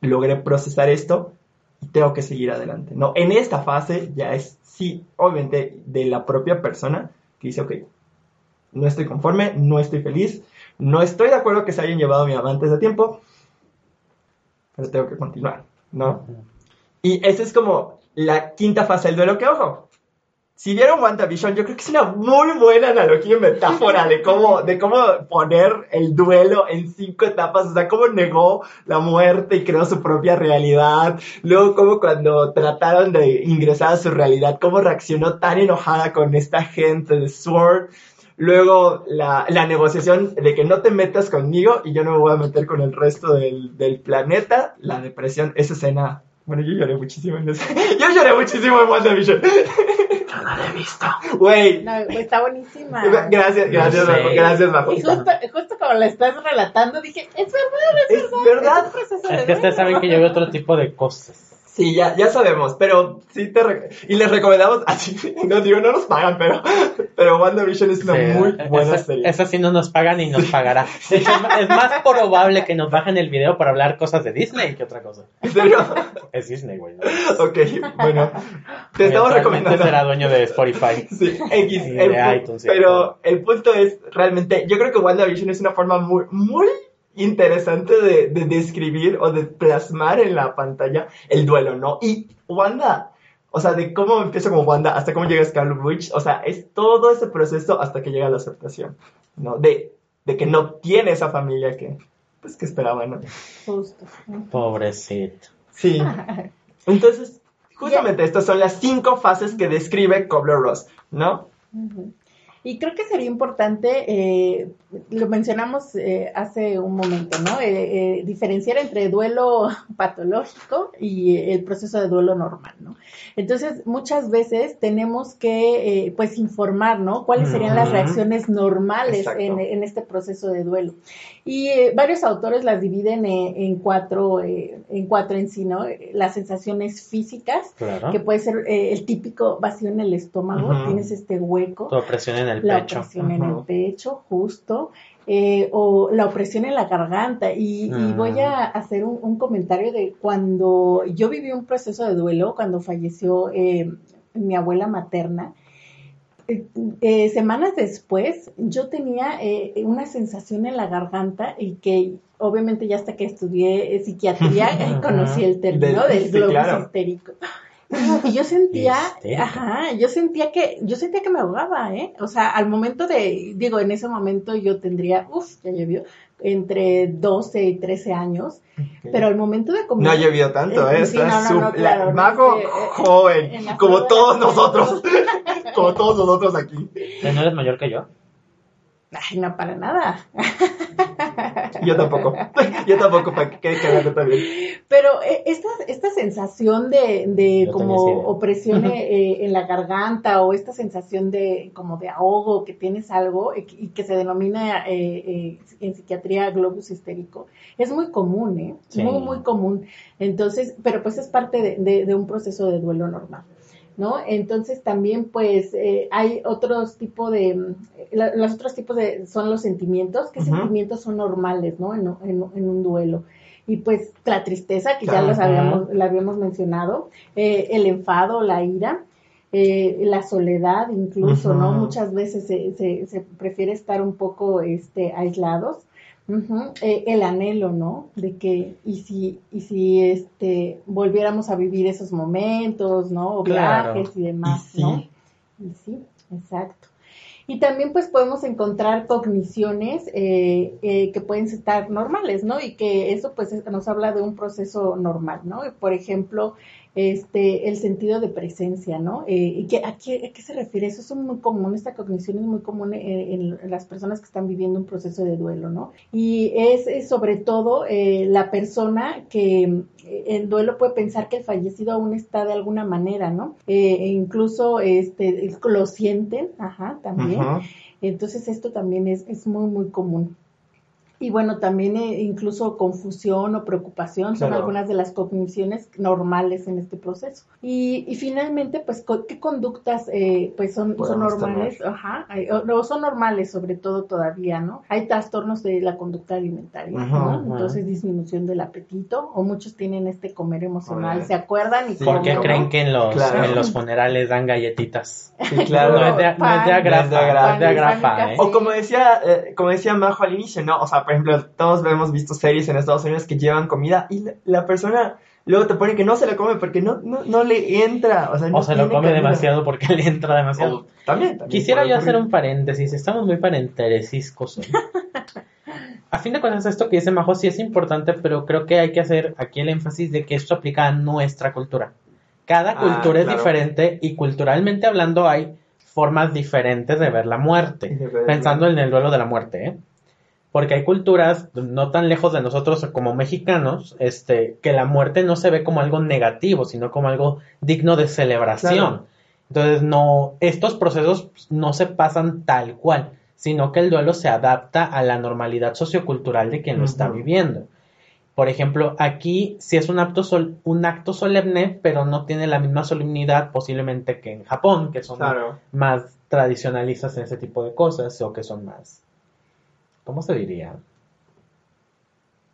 A: logré procesar esto y tengo que seguir adelante, ¿no? En esta fase ya es, sí, obviamente, de la propia persona que dice, ok, no estoy conforme, no estoy feliz, no estoy de acuerdo que se hayan llevado a mi amante de tiempo, pero tengo que continuar, ¿no? Y esa es como la quinta fase del duelo que, ojo, si vieron WandaVision, yo creo que es una muy buena analogía y metáfora de cómo, de cómo poner el duelo en cinco etapas, o sea, cómo negó la muerte y creó su propia realidad, luego cómo cuando trataron de ingresar a su realidad, cómo reaccionó tan enojada con esta gente de Sword, luego la, la negociación de que no te metas conmigo y yo no me voy a meter con el resto del, del planeta, la depresión, esa escena bueno, yo lloré muchísimo en ese. Yo lloré muchísimo en WandaVision.
B: Yo no la he visto.
A: Güey.
C: No, está buenísima.
A: Gracias, gracias, Bajo. Gracias, Bajo.
C: Y justo, justo como la estás relatando, dije, es verdad, es,
A: ¿Es verdad.
C: verdad.
B: Es, que ustedes saben que yo veo otro tipo de cosas.
A: Sí, ya, ya sabemos, pero sí te... y les recomendamos, así, no digo, no nos pagan, pero, pero WandaVision es una
B: Sí,
A: muy buena
B: esa,
A: serie.
B: esa sí no nos pagan y nos pagará. Es más probable que nos bajen el video para hablar cosas de Disney que otra cosa.
A: ¿En serio?
B: Es Disney, güey. ¿no?
A: ok, bueno, te estamos recomendando...
B: será dueño de Spotify.
A: Sí, X, el
B: de iTunes
A: pero el punto es, realmente, yo creo que WandaVision es una forma muy, muy interesante de, de describir o de plasmar en la pantalla el duelo, ¿no? Y Wanda, o sea, de cómo empieza como Wanda hasta cómo llega Scarlet Witch, o sea, es todo ese proceso hasta que llega la aceptación, ¿no? De, de que no tiene esa familia que, pues, que esperaba, ¿no?
C: Justo.
B: Pobrecito.
A: Sí. Entonces, justamente estas son las cinco fases que describe Kobler-Ross, ¿no?
C: Ujú. Y creo que sería importante eh, lo mencionamos eh, hace un momento, ¿no? Eh, eh, diferenciar entre duelo patológico y el proceso de duelo normal, ¿no? Entonces, muchas veces tenemos que, pues, informar, ¿no? ¿Cuáles serían las reacciones normales en, en, este proceso de duelo? Y varios autores las dividen en, cuatro, en cuatro en sí, ¿no? Las sensaciones físicas, que puede ser el típico vacío en el estómago, tienes este hueco.
B: La opresión en el
C: la
B: pecho.
C: Opresión en el pecho, justo. Eh, o la opresión en la garganta. Y, voy a ah. hacer un, comentario de cuando yo viví un proceso de duelo, cuando falleció eh, mi abuela materna. Eh, semanas después yo tenía una sensación en la garganta y que obviamente ya hasta que estudié psiquiatría conocí el término del, globo histérico. Y yo sentía, ajá, yo sentía que, yo sentía que me ahogaba, ¿eh? O sea, al momento de, digo, en ese momento yo tendría, uff, ya llovió, entre 12 y 13 años, pero al momento de
A: comer... No ha llovido tanto, ¿eh? Sí, mago joven, como todos nosotros, como todos nosotros aquí.
B: ¿No eres mayor que yo?
C: Ay, no, para nada.
A: Yo tampoco. Yo tampoco, para que quede también.
C: Pero eh, esta, esta sensación de, de como opresión eh, en la garganta o esta sensación de como de ahogo, que tienes algo y que se denomina eh, en psiquiatría globus histérico, es muy común, ¿eh? Muy, muy común. Entonces, pero pues es parte de, de un proceso de duelo normal. ¿No? Entonces también pues eh, hay otros tipos de, los otros tipos de, son los sentimientos, ¿qué sentimientos son normales, ¿no? En, en, un duelo. Y pues la tristeza, que ya los habíamos, la habíamos mencionado, eh, el enfado, la ira, eh, la soledad incluso, ¿no? Muchas veces se, se, se, prefiere estar un poco este, aislados eh, el anhelo, ¿no? De que, y si, y si este, volviéramos a vivir esos momentos, ¿no? O viajes y demás, ¿no? Y sí, exacto. Y también pues podemos encontrar cogniciones eh, eh, que pueden estar normales, ¿no? Y que eso pues nos habla de un proceso normal, ¿no? Por ejemplo, este, el sentido de presencia, ¿no? Eh, ¿y a, qué, se refiere? Eso es muy común, esta cognición es muy común en, las personas que están viviendo un proceso de duelo, ¿no? Y es, sobre todo eh, la persona que eh, en duelo puede pensar que el fallecido aún está de alguna manera, ¿no? e incluso este, lo sienten, ajá, también. Entonces esto también es, es muy, muy común. Y bueno, también eh, incluso confusión o preocupación son algunas de las cogniciones normales en este proceso. Y, y finalmente, pues, ¿qué conductas eh, pues son, son normales? Ajá, no, son normales sobre todo todavía, ¿no? Hay trastornos de la conducta alimentaria, ¿no? Entonces, disminución del apetito, o muchos tienen este comer emocional, ¿se acuerdan? Y
B: ¿Por qué creen que en los, en los funerales dan galletitas? Sí, claro. no es de,
A: agrapa, ¿eh? O como decía, eh, como decía Majo al inicio, ¿no? O sea, por ejemplo, todos hemos visto series en Estados Unidos que llevan comida y la, persona luego te pone que no se la come porque no, no, le entra. O, sea,
B: o se lo come demasiado porque le entra demasiado.
A: también,
B: Quisiera yo hacer un paréntesis, estamos muy parenteresiscos. a fin de cuentas, esto que dice Majo sí es importante, pero creo que hay que hacer aquí el énfasis de que esto aplica a nuestra cultura. Cada ah, cultura es diferente y culturalmente hablando hay formas diferentes de ver la muerte, pensando en el duelo de la muerte, ¿eh? Porque hay culturas no tan lejos de nosotros como mexicanos, este, que la muerte no se ve como algo negativo, sino como algo digno de celebración. Entonces, no, estos procesos no se pasan tal cual, sino que el duelo se adapta a la normalidad sociocultural de quien lo está viviendo. Por ejemplo, aquí sí es un acto, un acto solemne, pero no tiene la misma solemnidad posiblemente que en Japón, que son más tradicionalistas en ese tipo de cosas o que son más ¿cómo se diría?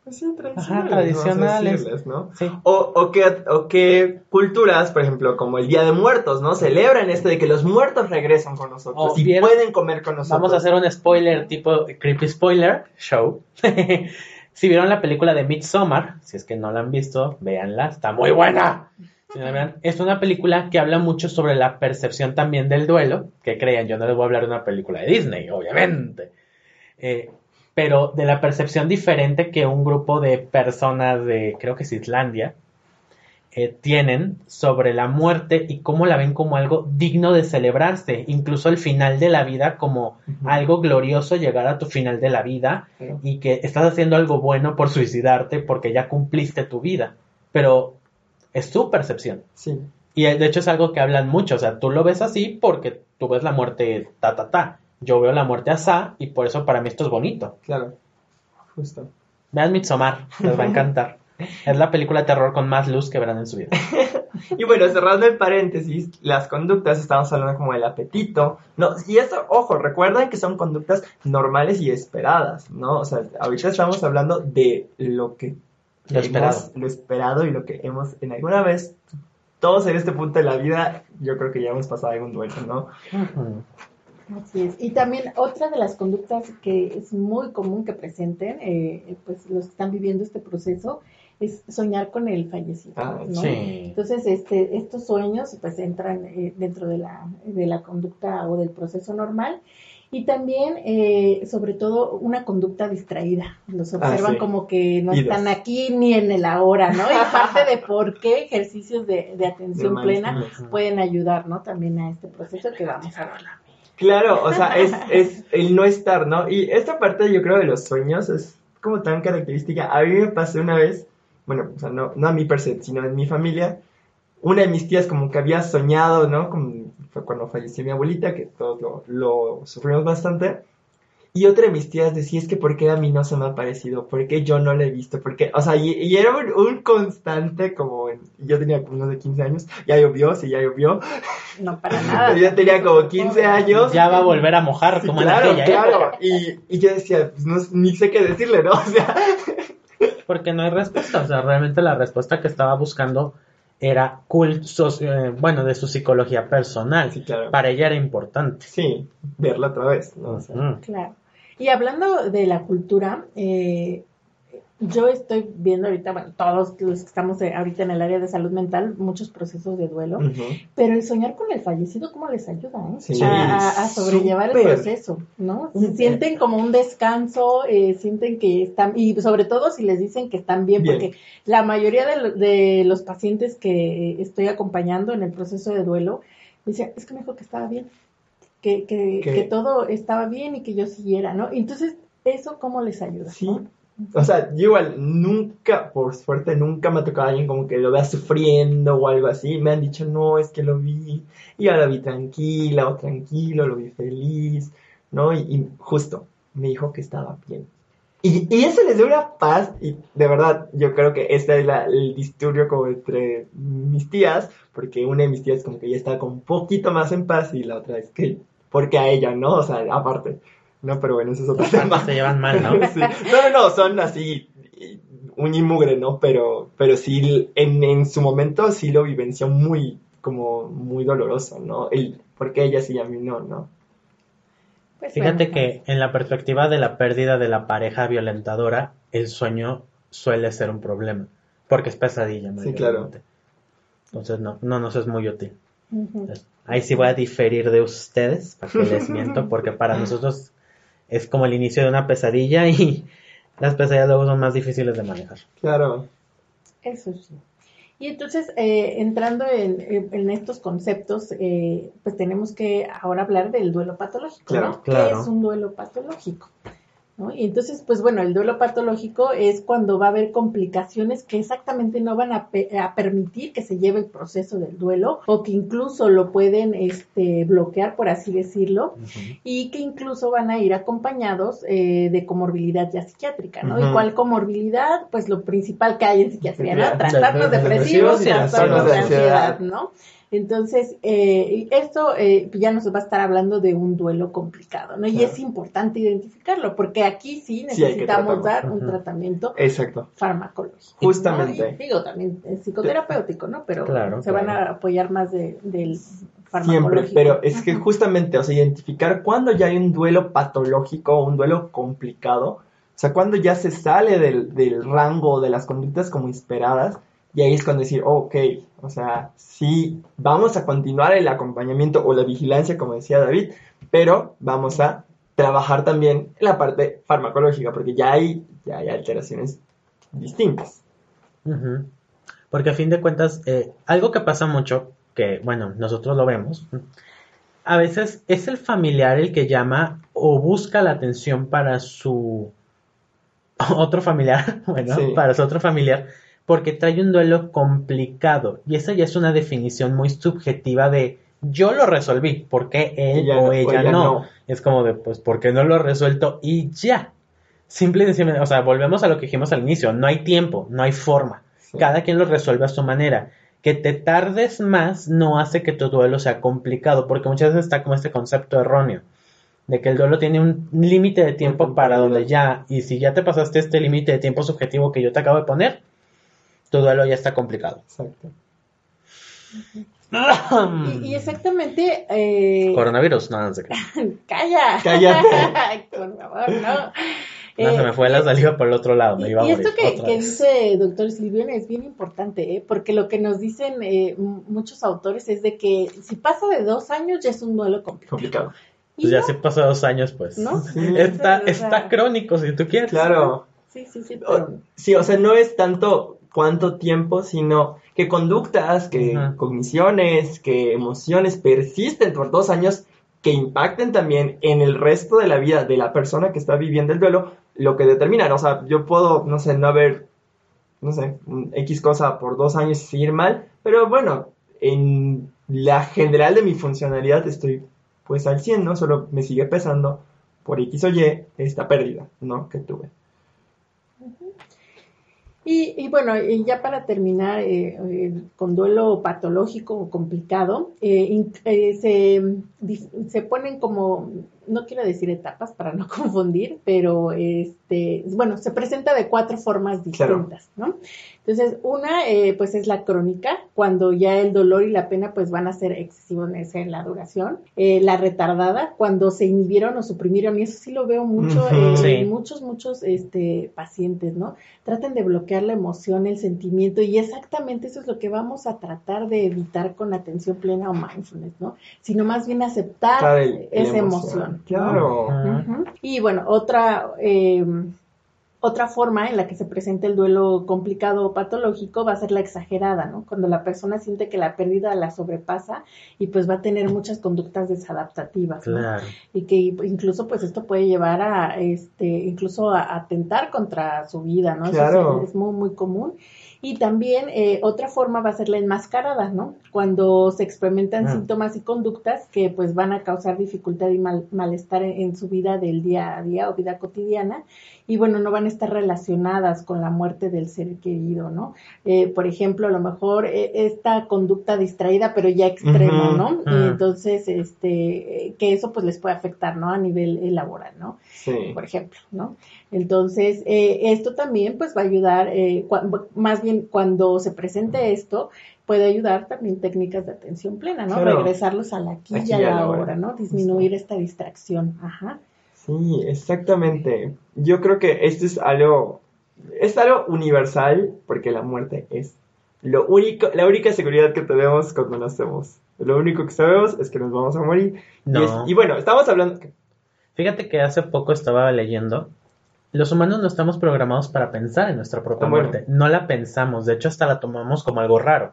A: Pues sí, tradicionales. ¿no? Sí. O, o, qué, culturas, por ejemplo, como el Día de Muertos, ¿no? Celebran esto de que los muertos regresan con nosotros y pueden comer con nosotros.
B: Vamos a hacer un spoiler, tipo creepy spoiler show. si vieron la película de Midsommar, si es que no la han visto, véanla, está muy buena. es una película que habla mucho sobre la percepción también del duelo. Que crean, yo no les voy a hablar de una película de Disney, obviamente. Eh, pero de la percepción diferente que un grupo de personas de, creo que es Islandia, eh, tienen sobre la muerte y cómo la ven como algo digno de celebrarse, incluso el final de la vida como algo glorioso llegar a tu final de la vida y que estás haciendo algo bueno por suicidarte porque ya cumpliste tu vida, pero es su percepción.
A: Sí,
B: Y eh, de hecho es algo que hablan mucho, o sea, tú lo ves así porque tú ves la muerte ta ta ta. Yo veo la muerte asá y por eso para mí esto es bonito.
A: claro. Justo.
B: Vean Midsommar, les va a encantar. Es la película de terror con más luz que verán en su vida.
A: Y bueno, cerrando el paréntesis, las conductas, estamos hablando como el apetito, ¿no? Y eso, ojo, recuerden que son conductas normales y esperadas, ¿no? O sea, ahorita estamos hablando de lo que
B: Lo
A: hemos-
B: esperado.
A: lo esperado y lo que hemos en alguna vez, todos en este punto de la vida, yo creo que ya hemos pasado algún duelo, ¿no?
B: Ujú.
C: Así es. Y también otra de las conductas que es muy común que presenten, eh, pues los que están viviendo este proceso, es soñar con el fallecido.
A: Ah,
C: ¿no?
B: Sí.
C: Entonces, este, estos sueños pues entran eh, dentro de la, de la conducta o del proceso normal. Y también, eh, sobre todo, una conducta distraída. Los observan
A: Ah, sí.
C: como que no
A: Idos.
C: están aquí ni en el ahora, ¿no? Y parte de por qué ejercicios de, de atención
A: De
C: plena pueden ayudar, ¿no? También a este proceso que vamos a hablar.
A: Claro, o sea, es, es el no estar, ¿no? Y esta parte yo creo de los sueños es como tan característica. A mí me pasó una vez, bueno, o sea, no, no a mi percepción, sino en mi familia, una de mis tías como que había soñado, ¿no? Como fue cuando falleció mi abuelita, que todos lo, lo sufrimos bastante. Y otra de mis tías decía, es que ¿por qué a mí no se me ha parecido? ¿Por qué yo no la he visto? Porque, o sea, y, y era un, un constante como, en- yo tenía como unos de 15 años, ya llovió, sí, ya llovió.
C: No, para nada.
A: Yo tenía como 15 años.
B: Ya va a volver a mojar
A: Sí,
B: como
A: claro,
B: en aquella
A: claro.
B: época.
A: Y, y yo decía, pues no, ni sé qué decirle, ¿no? O sea,
B: Porque no hay respuesta. O sea, realmente la respuesta que estaba buscando era cool, socio- eh, bueno, de su psicología personal.
A: Sí, claro.
B: Para ella era importante.
A: sí, verla otra vez, ¿no? O sea.
C: Claro. Y hablando de la cultura, eh, yo estoy viendo ahorita, bueno, todos los que estamos eh, ahorita en el área de salud mental, muchos procesos de duelo, pero el soñar con el fallecido, ¿cómo les ayuda eh?
A: Sí,
C: a, a- sobrellevar el proceso? ¿no? Se sienten como un descanso, eh, sienten que están, y sobre todo si les dicen que están bien,
A: Bien.
C: porque la mayoría de, de los pacientes que estoy acompañando en el proceso de duelo, me decían, es que me dijo que estaba bien, que,
A: que,
C: Que- todo estaba bien y que yo siguiera, ¿no? Entonces, ¿eso cómo les ayuda?
A: Sí.
C: no?
A: O sea, yo igual nunca, por suerte, nunca me ha tocado alguien como que lo vea sufriendo o algo así. Me han dicho, no, es que lo vi y ahora vi tranquila o tranquilo, lo vi feliz, ¿no? Y, y justo me dijo que estaba bien. Y, y eso les da una paz y de verdad yo creo que este es la- el disturbio como entre mis tías, porque una de mis tías como que ya está con un poquito más en paz y la otra es que, porque a ella, ¿no? O sea, aparte. No, pero bueno, eso es otro tema.
B: Se llevan mal, ¿no?
A: Sí. No, no, no, son así un y mugre, ¿no? Pero, pero sí, en, en su momento sí lo vivenció muy, como muy doloroso, ¿no? El, porque ella sí y a mí no, ¿no?
C: Pues,
B: Fíjate
C: bueno,
B: que en la perspectiva de la pérdida de la pareja violentadora, el sueño suele ser un problema, porque es pesadilla.
A: Sí, claro.
B: Entonces no, no nos es muy útil. Ahí sí voy a diferir de ustedes, para que les miento, porque para nosotros es como el inicio de una pesadilla y las pesadillas luego son más difíciles de manejar.
A: Claro.
C: Eso sí. Y entonces, eh, entrando en, en- en estos conceptos, eh, pues tenemos que ahora hablar del duelo patológico,
A: Claro,
C: ¿no?
B: claro.
C: ¿Qué es un duelo patológico? ¿No? Y entonces, pues bueno, el duelo patológico es cuando va a haber complicaciones que exactamente no van a, pe- a permitir que se lleve el proceso del duelo o que incluso lo pueden este, bloquear, por así decirlo, y que incluso van a ir acompañados eh, de comorbilidad ya psiquiátrica, ¿no? ¿Y cuál comorbilidad? Pues lo principal que hay en psiquiatría, ¿no? Trastornos
B: De- de-
C: depresivos y trastornos de ansiedad. ¿no? Entonces, eh, esto eh, ya nos va a estar hablando de un duelo complicado, ¿no? Y
A: Claro.
C: es importante identificarlo, porque aquí sí necesitamos dar un
B: Ujú.
C: tratamiento
A: Exacto.
C: farmacológico.
A: Justamente.
C: ¿no? Y digo, también es psicoterapéutico, ¿no? Pero
B: Claro,
C: se
B: claro.
C: van a apoyar más de, del
A: Siempre,
C: farmacológico.
A: pero es que justamente, o sea, identificar cuándo ya hay un duelo patológico o un duelo complicado, o sea, cuando ya se sale del, del rango de las conductas como esperadas, y ahí es cuando decir, oh, ok, o sea, sí, vamos a continuar el acompañamiento o la vigilancia, como decía David, pero vamos a trabajar también la parte farmacológica, porque ya hay, ya hay alteraciones distintas.
B: Porque a fin de cuentas, eh, algo que pasa mucho, que bueno, nosotros lo vemos, a veces es el familiar el que llama o busca la atención para su otro familiar, bueno,
A: Sí.
B: para su otro familiar, porque trae un duelo complicado. Y esa ya es una definición muy subjetiva de yo lo resolví, ¿por qué él
A: Ella
B: o ella,
A: o ella
B: no?
A: no.
B: Es como de, pues, ¿por qué no lo he resuelto? Y ya. Simple y sencillamente, o sea, volvemos a lo que dijimos al inicio, no hay tiempo, no hay forma.
A: Sí.
B: Cada quien lo resuelve a su manera. Que te tardes más no hace que tu duelo sea complicado, porque muchas veces está como este concepto erróneo, de que el duelo tiene un límite de tiempo para donde ya, y si ya te pasaste este límite de tiempo subjetivo que yo te acabo de poner, tu duelo ya está complicado.
A: Exacto.
C: Y, y exactamente. eh,
B: Coronavirus, no, no sé qué.
C: ¡Calla!
A: Cállate.
C: Por favor, no.
B: No, se
C: Eh,
B: me fue la saliva por el otro lado, me
C: Y,
B: iba a
C: y
B: morir
C: esto que, dice doctor Silvión es bien importante, ¿eh? porque lo que nos dicen eh, muchos autores es de que si pasa de dos años ya es un duelo complicado.
A: Complicado.
C: Y
B: Pues ya
C: no,
B: se pasó dos años, pues.
C: ¿no?
A: Sí.
B: Está, crónico, si tú quieres.
A: Claro.
C: Sí, sí, sí, pero...
A: Sí, o sea, no es tanto cuánto tiempo, sino que conductas, que
B: Ujú.
A: cogniciones, que emociones persisten por dos años que impacten también en el resto de la vida de la persona que está viviendo el duelo, lo que determinan. O sea, yo puedo, no sé, no haber, no sé, X cosa por dos años y seguir mal, pero bueno, en la general de mi funcionalidad estoy pues al 100, ¿no? Solo me sigue pesando por X o Y esta pérdida, ¿no? Que tuve.
C: Y, y bueno, y ya para terminar eh, eh, con duelo patológico o complicado, eh, eh, se, se ponen como, no quiero decir etapas para no confundir, pero este, bueno, se presenta de cuatro formas
A: Claro.
C: distintas, ¿no? Entonces, una, eh, pues es la crónica, cuando ya el dolor y la pena pues van a ser excesivos en la duración. Eh, la retardada, cuando se inhibieron o suprimieron, y eso sí lo veo mucho eh,
B: Sí.
C: en muchos, muchos este, pacientes, ¿no? Traten de bloquear la emoción, el sentimiento, y exactamente eso es lo que vamos a tratar de evitar con atención plena o mindfulness, ¿no? Sino más bien aceptar
A: el-
C: esa
A: emoción.
C: emoción. ¿no?
A: Claro.
C: Y bueno, otra, eh, otra forma en la que se presenta el duelo complicado o patológico va a ser la exagerada, ¿no? Cuando la persona siente que la pérdida la sobrepasa y pues va a tener muchas conductas desadaptativas, ¿no? Y que incluso pues esto puede llevar a, este, incluso a atentar contra su vida, ¿no? Eso
A: Claro.
C: es, es muy, muy común. Y también eh, otra forma va a ser la enmascarada, ¿no? Cuando se experimentan
B: Ah.
C: síntomas y conductas que pues van a causar dificultad y mal- malestar en, en su vida del día a día o vida cotidiana y bueno, no van a estar relacionadas con la muerte del ser querido, ¿no? Eh, por ejemplo, a lo mejor eh, esta conducta distraída pero ya extrema, ¿no?
B: ujú.
C: Y entonces, este, que eso pues les puede afectar, ¿no? A nivel laboral, ¿no?
A: Sí.
C: por ejemplo, ¿no? Entonces, eh, esto también pues va a ayudar, eh, más bien cuando se presente esto, puede ayudar también técnicas de atención plena, ¿no?
A: Claro.
C: Regresarlos a la aquí, y a la
A: hora,
C: ¿no? Disminuir esta distracción, ajá.
A: Sí, exactamente. Yo creo que esto es algo, es algo universal porque la muerte es lo único, la única seguridad que tenemos cuando nacemos. Lo único que sabemos es que nos vamos a morir. Y,
B: No.
A: es- y bueno, estamos hablando,
B: Fíjate que hace poco estaba leyendo. Los humanos no estamos programados para pensar en nuestra propia
A: Ah, bueno.
B: muerte. No la pensamos. De hecho, hasta la tomamos como algo raro.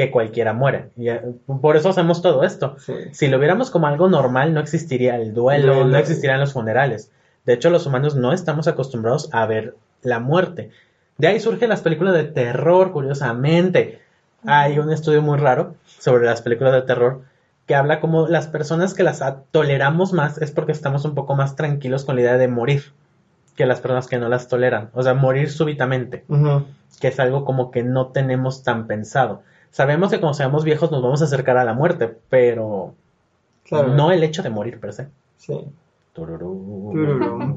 B: Que cualquiera muera. Y eh, por eso hacemos todo esto.
A: sí,
B: Si lo viéramos como algo normal, no existiría el duelo,
A: Duelo.
B: no existirían los funerales. De hecho, los humanos no estamos acostumbrados a ver la muerte. De ahí surgen las películas de terror, curiosamente. Hay un estudio muy raro sobre las películas de terror que habla como las personas que las toleramos más es porque estamos un poco más tranquilos con la idea de morir que las personas que no las toleran. O sea, morir súbitamente que es algo como que no tenemos tan pensado. Sabemos que cuando seamos viejos nos vamos a acercar a la muerte, pero
A: claro.
B: no el hecho de morir per se.
A: Sí.
B: Tururú.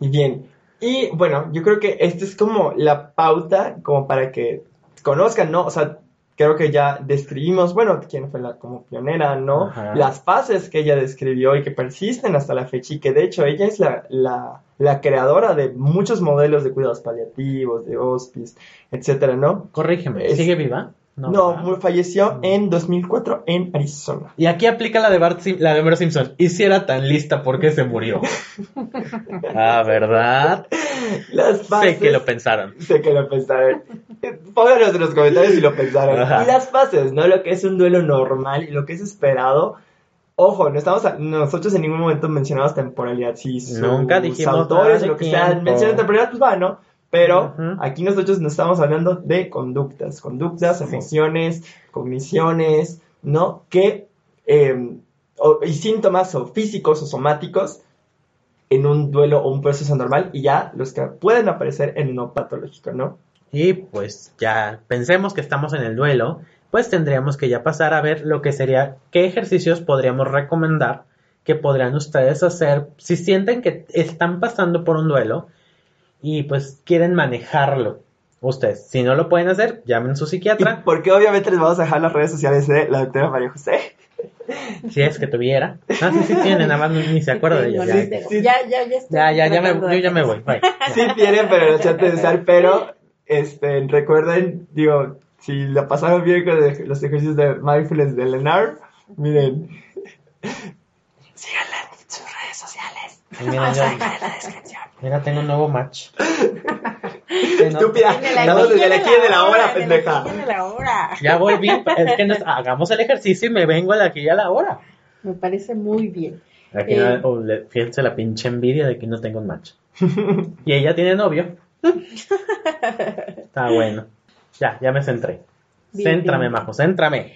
A: Y bien, y bueno, yo creo que esta es como la pauta como para que conozcan, ¿no? O sea, creo que ya describimos, bueno, quién fue la como pionera, ¿no?
B: Ajá.
A: Las fases que ella describió y que persisten hasta la fecha y que de hecho ella es la, la, la creadora de muchos modelos de cuidados paliativos, de hospice, etcétera, ¿no?
B: Corrígeme,
A: Es-
B: ¿sigue viva?
A: No, falleció en 2004 en Arizona.
B: Y aquí aplica la de Bart Sim- la de Homero Simpson. Y si era tan lista, ¿por qué se murió? ah, ¿verdad?
A: Las fases...
B: Sé que lo pensaron.
A: Sé que lo pensaron. Pónganos en los comentarios si lo pensaron.
B: Ajá.
A: Y las fases, ¿no? Lo que es un duelo normal y lo que es esperado. Ojo, no estamos a- nosotros en ningún momento mencionamos temporalidad. Si sus
B: Nunca dijimos
A: autores lo que sea
B: tiempo.
A: mencionan temporalidad, pues va, ¿no? Pero aquí nosotros nos estamos hablando de conductas, conductas,
B: Sí.
A: emociones, cogniciones, ¿no? Que, eh, o- y síntomas o físicos o somáticos en un duelo o un proceso normal y ya los que pueden aparecer en uno patológico, ¿no?
B: Y pues ya pensemos que estamos en el duelo, pues tendríamos que ya pasar a ver lo que sería, qué ejercicios podríamos recomendar que podrían ustedes hacer si sienten que están pasando por un duelo y pues quieren manejarlo. Ustedes, si no lo pueden hacer, llamen a su
A: Y
B: psiquiatra,
A: porque obviamente les vamos a dejar las redes sociales de la doctora María José.
B: si es que tuviera. Ah, sí, sí tiene, nada más ni se acuerda de ella.
C: no
B: Ya,
A: sí.
C: Ya, ya, ya estoy
B: ya, ya, ya me, yo ya me voy. bye.
A: Sí tienen, pero traten de usar, pero este, recuerden, digo, si la pasaron bien con los ejercicios de mindfulness de Lenar, miren. Síganla en sus redes sociales.
B: Y mira, yo-
A: en la descripción.
B: mira, tengo un nuevo match.
A: Estúpida, estamos desde aquí de la hora, pendeja.
C: aquí y en la hora.
B: Ya volví, es que nos, hagamos el ejercicio y me vengo a la aquí a la hora.
C: Me parece muy bien.
B: Aquí
C: Eh.
B: no- oh, fíjense la pinche envidia de que no tengo un match. y ella tiene novio. Está bueno. Ya, ya me centré.
C: Bien,
B: Céntrame,
C: bien.
B: Majo, céntrame.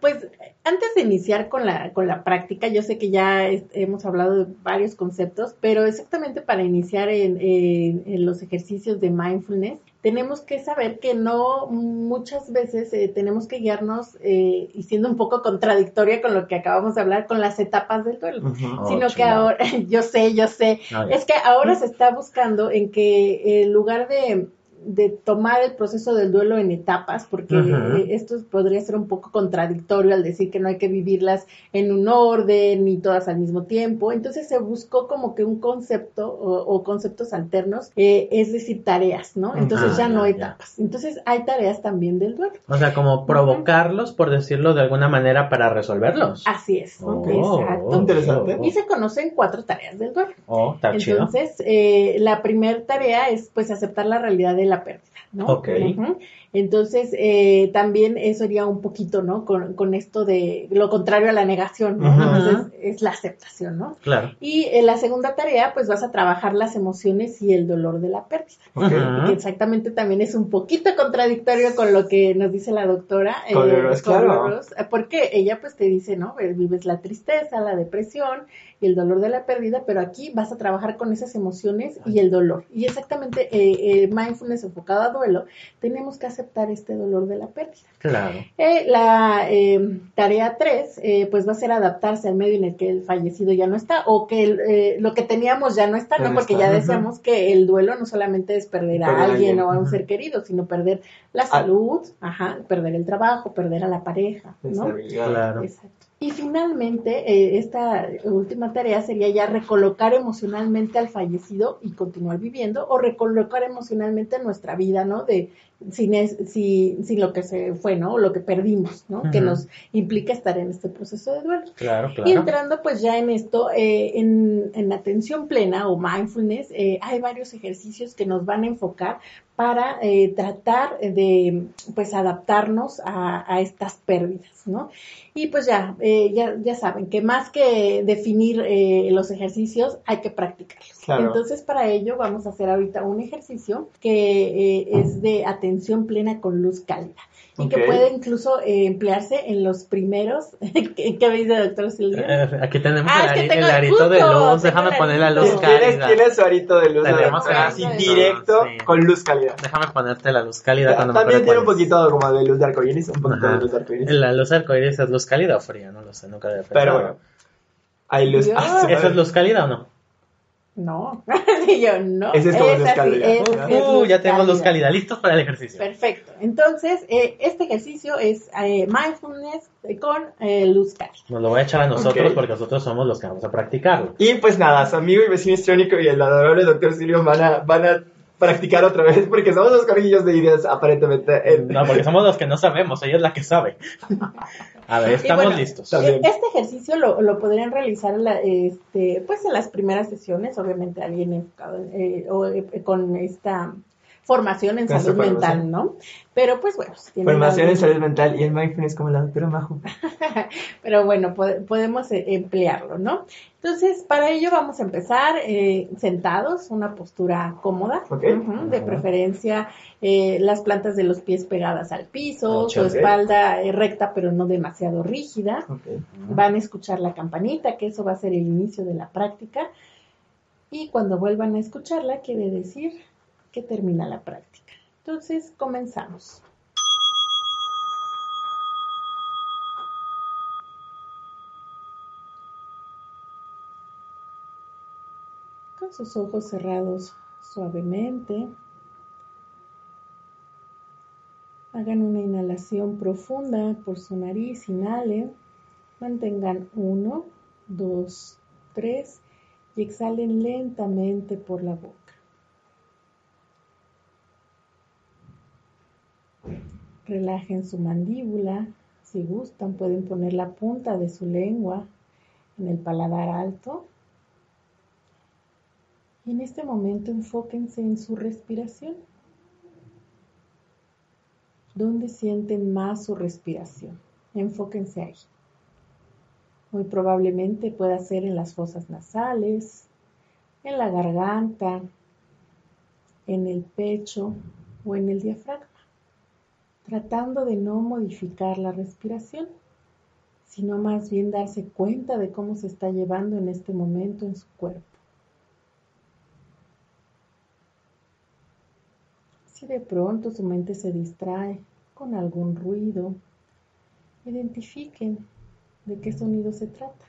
C: Pues antes de iniciar con la, con la práctica, yo sé que ya es- hemos hablado de varios conceptos, pero exactamente para iniciar en, en- en los ejercicios de mindfulness, tenemos que saber que no muchas veces eh, tenemos que guiarnos, eh, y siendo un poco contradictoria con lo que acabamos de hablar, con las etapas del duelo.
B: Oh,
C: Sino que ahora, yo sé, yo sé, es que ahora se está buscando en que en lugar de, de tomar el proceso del duelo en etapas, porque esto podría ser un poco contradictorio al decir que no hay que vivirlas en un orden ni todas al mismo tiempo. Entonces se buscó como que un concepto o, o conceptos alternos, eh, es decir, tareas, ¿no? Entonces
B: Ah,
C: ya no
B: ya,
C: hay
B: ya.
C: etapas. Entonces hay tareas también del duelo.
B: O sea, como provocarlos, por decirlo de alguna manera, para resolverlos.
C: Así es.
B: Oh,
C: Exacto.
A: Interesante.
C: Y se conocen cuatro tareas del duelo.
B: Oh, está chido.
C: Entonces, eh, la primera tarea es pues aceptar la realidad de la pérdida, ¿no?
B: Ok.
C: Entonces, eh, también eso iría un poquito, ¿no? Con, con esto de lo contrario a la negación, ¿no? Entonces, es la aceptación, ¿no?
B: Claro.
C: Y en la segunda tarea, pues vas a trabajar las emociones y el dolor de la pérdida. Que exactamente también es un poquito contradictorio con lo que nos dice la doctora. eh,
A: Colores, claro.
C: Colores, porque ella pues te dice, ¿no? Eh, Vives la tristeza, la depresión y el dolor de la pérdida, pero aquí vas a trabajar con esas emociones y el dolor. Y exactamente eh, eh, mindfulness enfocado a duelo, tenemos que aceptar este dolor de la pérdida.
B: Claro.
C: Eh, la eh, tarea 3, pues va a ser adaptarse al medio en el que el fallecido ya no está o que el, eh, lo que teníamos ya no está, ¿no? porque
A: está,
C: ya decíamos que el duelo no solamente es perder a alguien o a un ser querido, sino perder la
A: Ah.
C: salud, ajá, perder el trabajo, perder a la pareja, ¿no?
B: Claro.
C: Exacto. Y finalmente, eh, esta última tarea sería ya recolocar emocionalmente al fallecido y continuar viviendo, o recolocar emocionalmente nuestra vida, ¿no? De sin, es- si- sin lo que se fue, ¿no? O lo que perdimos, ¿no? Que nos implica estar en este proceso de duelo.
B: Claro,
C: Y
B: claro.
C: entrando pues ya en esto, eh, en, en atención plena o mindfulness, eh, hay varios ejercicios que nos van a enfocar para eh, tratar de pues adaptarnos a, estas pérdidas, ¿no? Y pues ya, eh, ya, ya saben que más que definir eh, los ejercicios, hay que practicarlos.
A: Claro.
C: Entonces para ello vamos a hacer ahorita un ejercicio que eh, es de atención plena con luz cálida. Y que puede incluso eh, emplearse en los primeros. ¿Qué, qué me dice doctor Silvia?
B: Eh, Aquí tenemos
C: Ah,
B: el,
C: es que
B: ari-
C: tengo
B: el
C: el
B: arito de luz. Déjame poner la luz
A: ¿Tienes,
B: cálida.
A: tienes su arito de luz,
B: Tenemos
C: el
A: así
C: de
A: directo
B: sí.
A: con luz cálida.
B: Déjame ponerte la luz cálida cuando me
A: También tiene un poquito como de luz de arcoíris, un poquito
B: Ajá.
A: de luz de arcoíris.
B: La luz arcoíris es luz cálida o fría, no lo sé, nunca había pensado.
A: Pero bueno, hay luz. Ah,
B: ¿Esa es luz cálida o no?
C: No. y yo no.
A: Ese es como luz
C: así, es- es
B: Uh, ya tenemos luz
C: cálida.
B: cálida. Listos para el ejercicio.
C: Perfecto. Entonces, eh, este ejercicio es eh, mindfulness con eh, luz cálida.
B: Nos lo voy a echar a nosotros porque nosotros somos los que vamos a practicarlo.
A: Y pues nada, su amigo y vecino histriónico y el adorable doctor Silvio van a, van a practicar otra vez porque somos los conejillos de ideas aparentemente. en-
B: No, porque somos los que no sabemos, ella es la que sabe. A ver, estamos
C: bueno,
B: listos.
C: Este ejercicio lo, lo podrían realizar la- este, pues en las primeras sesiones, obviamente alguien enfocado en, eh, o, eh, con esta formación en salud
A: formación.
C: mental, ¿no? Pero pues bueno, si tienen
A: Formación en salud mental y el mindfulness como la doctora Majo.
C: pero bueno, pode- podemos eh, emplearlo, ¿no? Entonces, para ello vamos a empezar eh, sentados, una postura cómoda, de preferencia eh, las plantas de los pies pegadas al piso, su espalda eh, recta pero no demasiado rígida.
A: Ok.
C: Van a escuchar la campanita, que eso va a ser el inicio de la práctica. Y cuando vuelvan a escucharla, quiere decir que termina la práctica. Entonces, comenzamos. Con sus ojos cerrados suavemente, hagan una inhalación profunda por su nariz, inhalen. Mantengan uno, dos, tres y exhalen lentamente por la boca. Relajen su mandíbula. Si gustan, pueden poner la punta de su lengua en el paladar alto. Y en este momento enfóquense en su respiración. ¿Dónde sienten más su respiración? Enfóquense ahí. Muy probablemente pueda ser en las fosas nasales, en la garganta, en el pecho o en el diafragma, tratando de no modificar la respiración, sino más bien darse cuenta de cómo se está llevando en este momento en su cuerpo. Si de pronto su mente se distrae con algún ruido, identifiquen de qué sonido se trata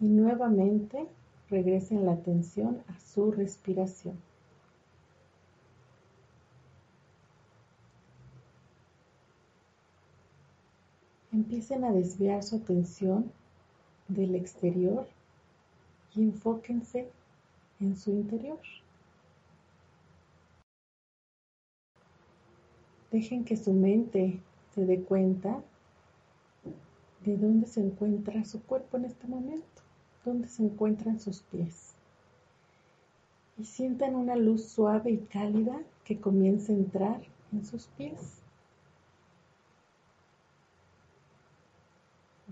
C: y nuevamente regresen la atención a su respiración. Empiecen a desviar su atención del exterior y enfóquense en su interior. Dejen que su mente se dé cuenta de dónde se encuentra su cuerpo en este momento, dónde se encuentran sus pies. Y sientan una luz suave y cálida que comienza a entrar en sus pies.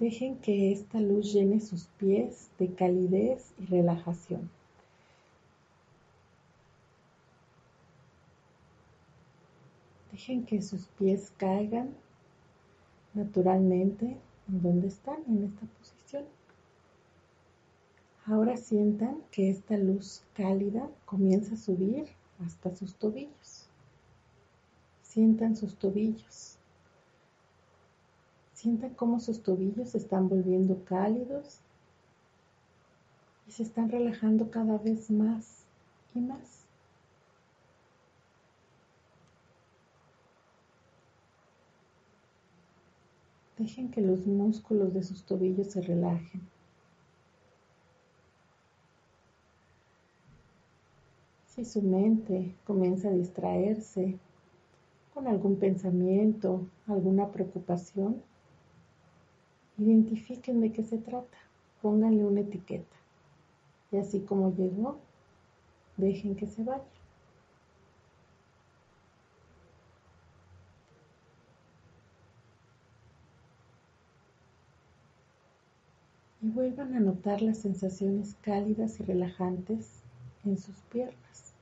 C: Dejen que esta luz llene sus pies de calidez y relajación. Dejen que sus pies caigan naturalmente en donde están en esta posición. Ahora sientan que esta luz cálida comienza a subir hasta sus tobillos. Sientan sus tobillos. Sientan cómo sus tobillos se están volviendo cálidos y se están relajando cada vez más y más. Dejen que los músculos de sus tobillos se relajen. Si su mente comienza a distraerse con algún pensamiento, alguna preocupación, identifiquen de qué se trata, pónganle una etiqueta y así como llegó, dejen que se vaya. y vuelvan a notar las sensaciones cálidas y relajantes en sus piernas.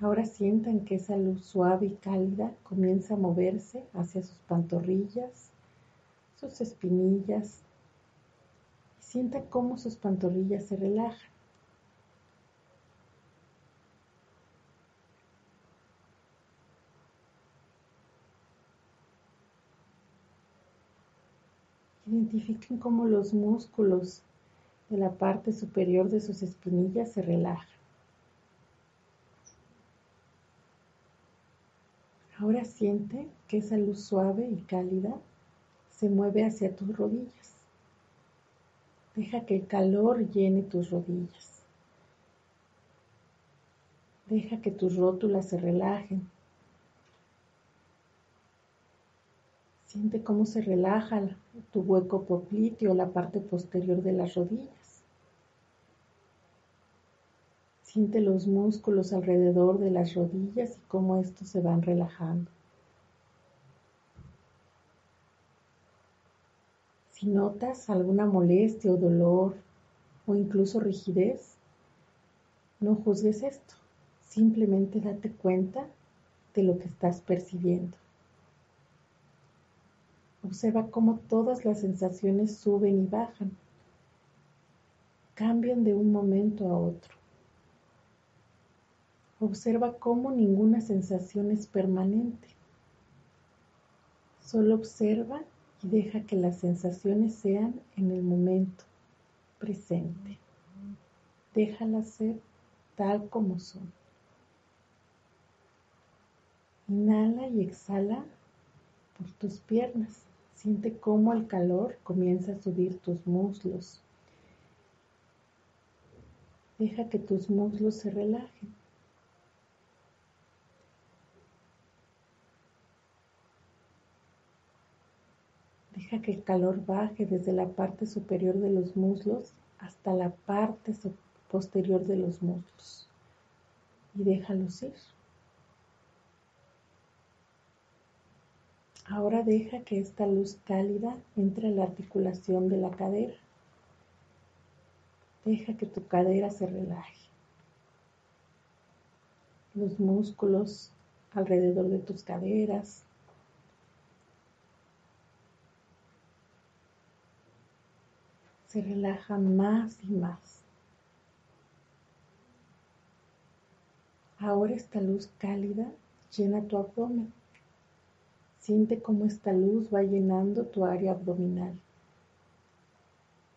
C: Ahora sientan que esa luz suave y cálida comienza a moverse hacia sus pantorrillas, sus espinillas, y sientan cómo sus pantorrillas se relajan. Identifiquen cómo los músculos de la parte superior de sus espinillas se relajan. Ahora siente que esa luz suave y cálida se mueve hacia tus rodillas. Deja que el calor llene tus rodillas. Deja que tus rótulas se relajen. Siente cómo se relaja tu hueco popliteo, la parte posterior de las rodillas. Siente los músculos alrededor de las rodillas y cómo estos se van relajando. Si notas alguna molestia o dolor o incluso rigidez, no juzgues esto. Simplemente date cuenta de lo que estás percibiendo. Observa cómo todas las sensaciones suben y bajan, cambian de un momento a otro. Observa cómo ninguna sensación es permanente. Solo observa y deja que las sensaciones sean en el momento presente. Déjalas ser tal como son. Inhala y exhala por tus piernas. Siente cómo el calor comienza a subir tus muslos. Deja que tus muslos se relajen. Deja que el calor baje desde la parte superior de los muslos hasta la parte posterior de los muslos. Y déjalos ir. Ahora deja que esta luz cálida entre a la articulación de la cadera. Deja que tu cadera se relaje. Los músculos alrededor de tus caderas. Se relajan más y más. Ahora esta luz cálida llena tu abdomen. Siente cómo esta luz va llenando tu área abdominal.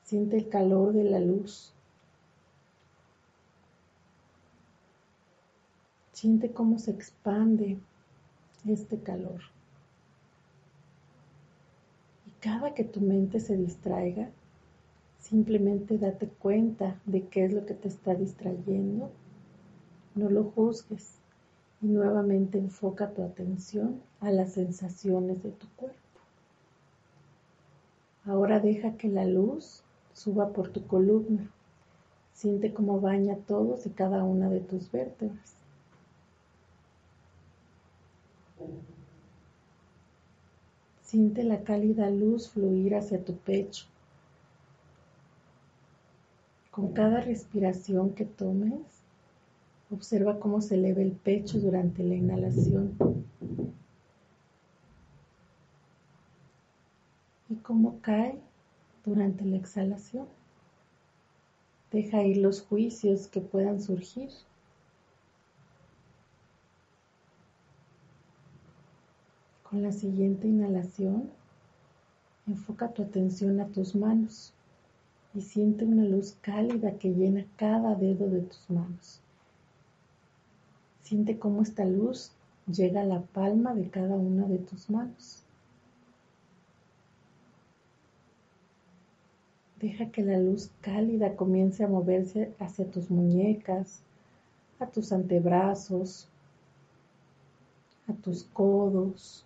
C: Siente el calor de la luz. Siente cómo se expande este calor. Y cada que tu mente se distraiga, simplemente date cuenta de qué es lo que te está distrayendo. No lo juzgues y nuevamente enfoca tu atención a las sensaciones de tu cuerpo. Ahora deja que la luz suba por tu columna. Siente cómo baña todos y cada una de tus vértebras. Siente la cálida luz fluir hacia tu pecho. Con cada respiración que tomes, Observa cómo se eleva el pecho durante la inhalación y cómo cae durante la exhalación. Deja ir los juicios que puedan surgir. Con la siguiente inhalación, enfoca tu atención a tus manos y siente una luz cálida que llena cada dedo de tus manos. Siente cómo esta luz llega a la palma de cada una de tus manos. Deja que la luz cálida comience a moverse hacia tus muñecas, a tus antebrazos, a tus codos,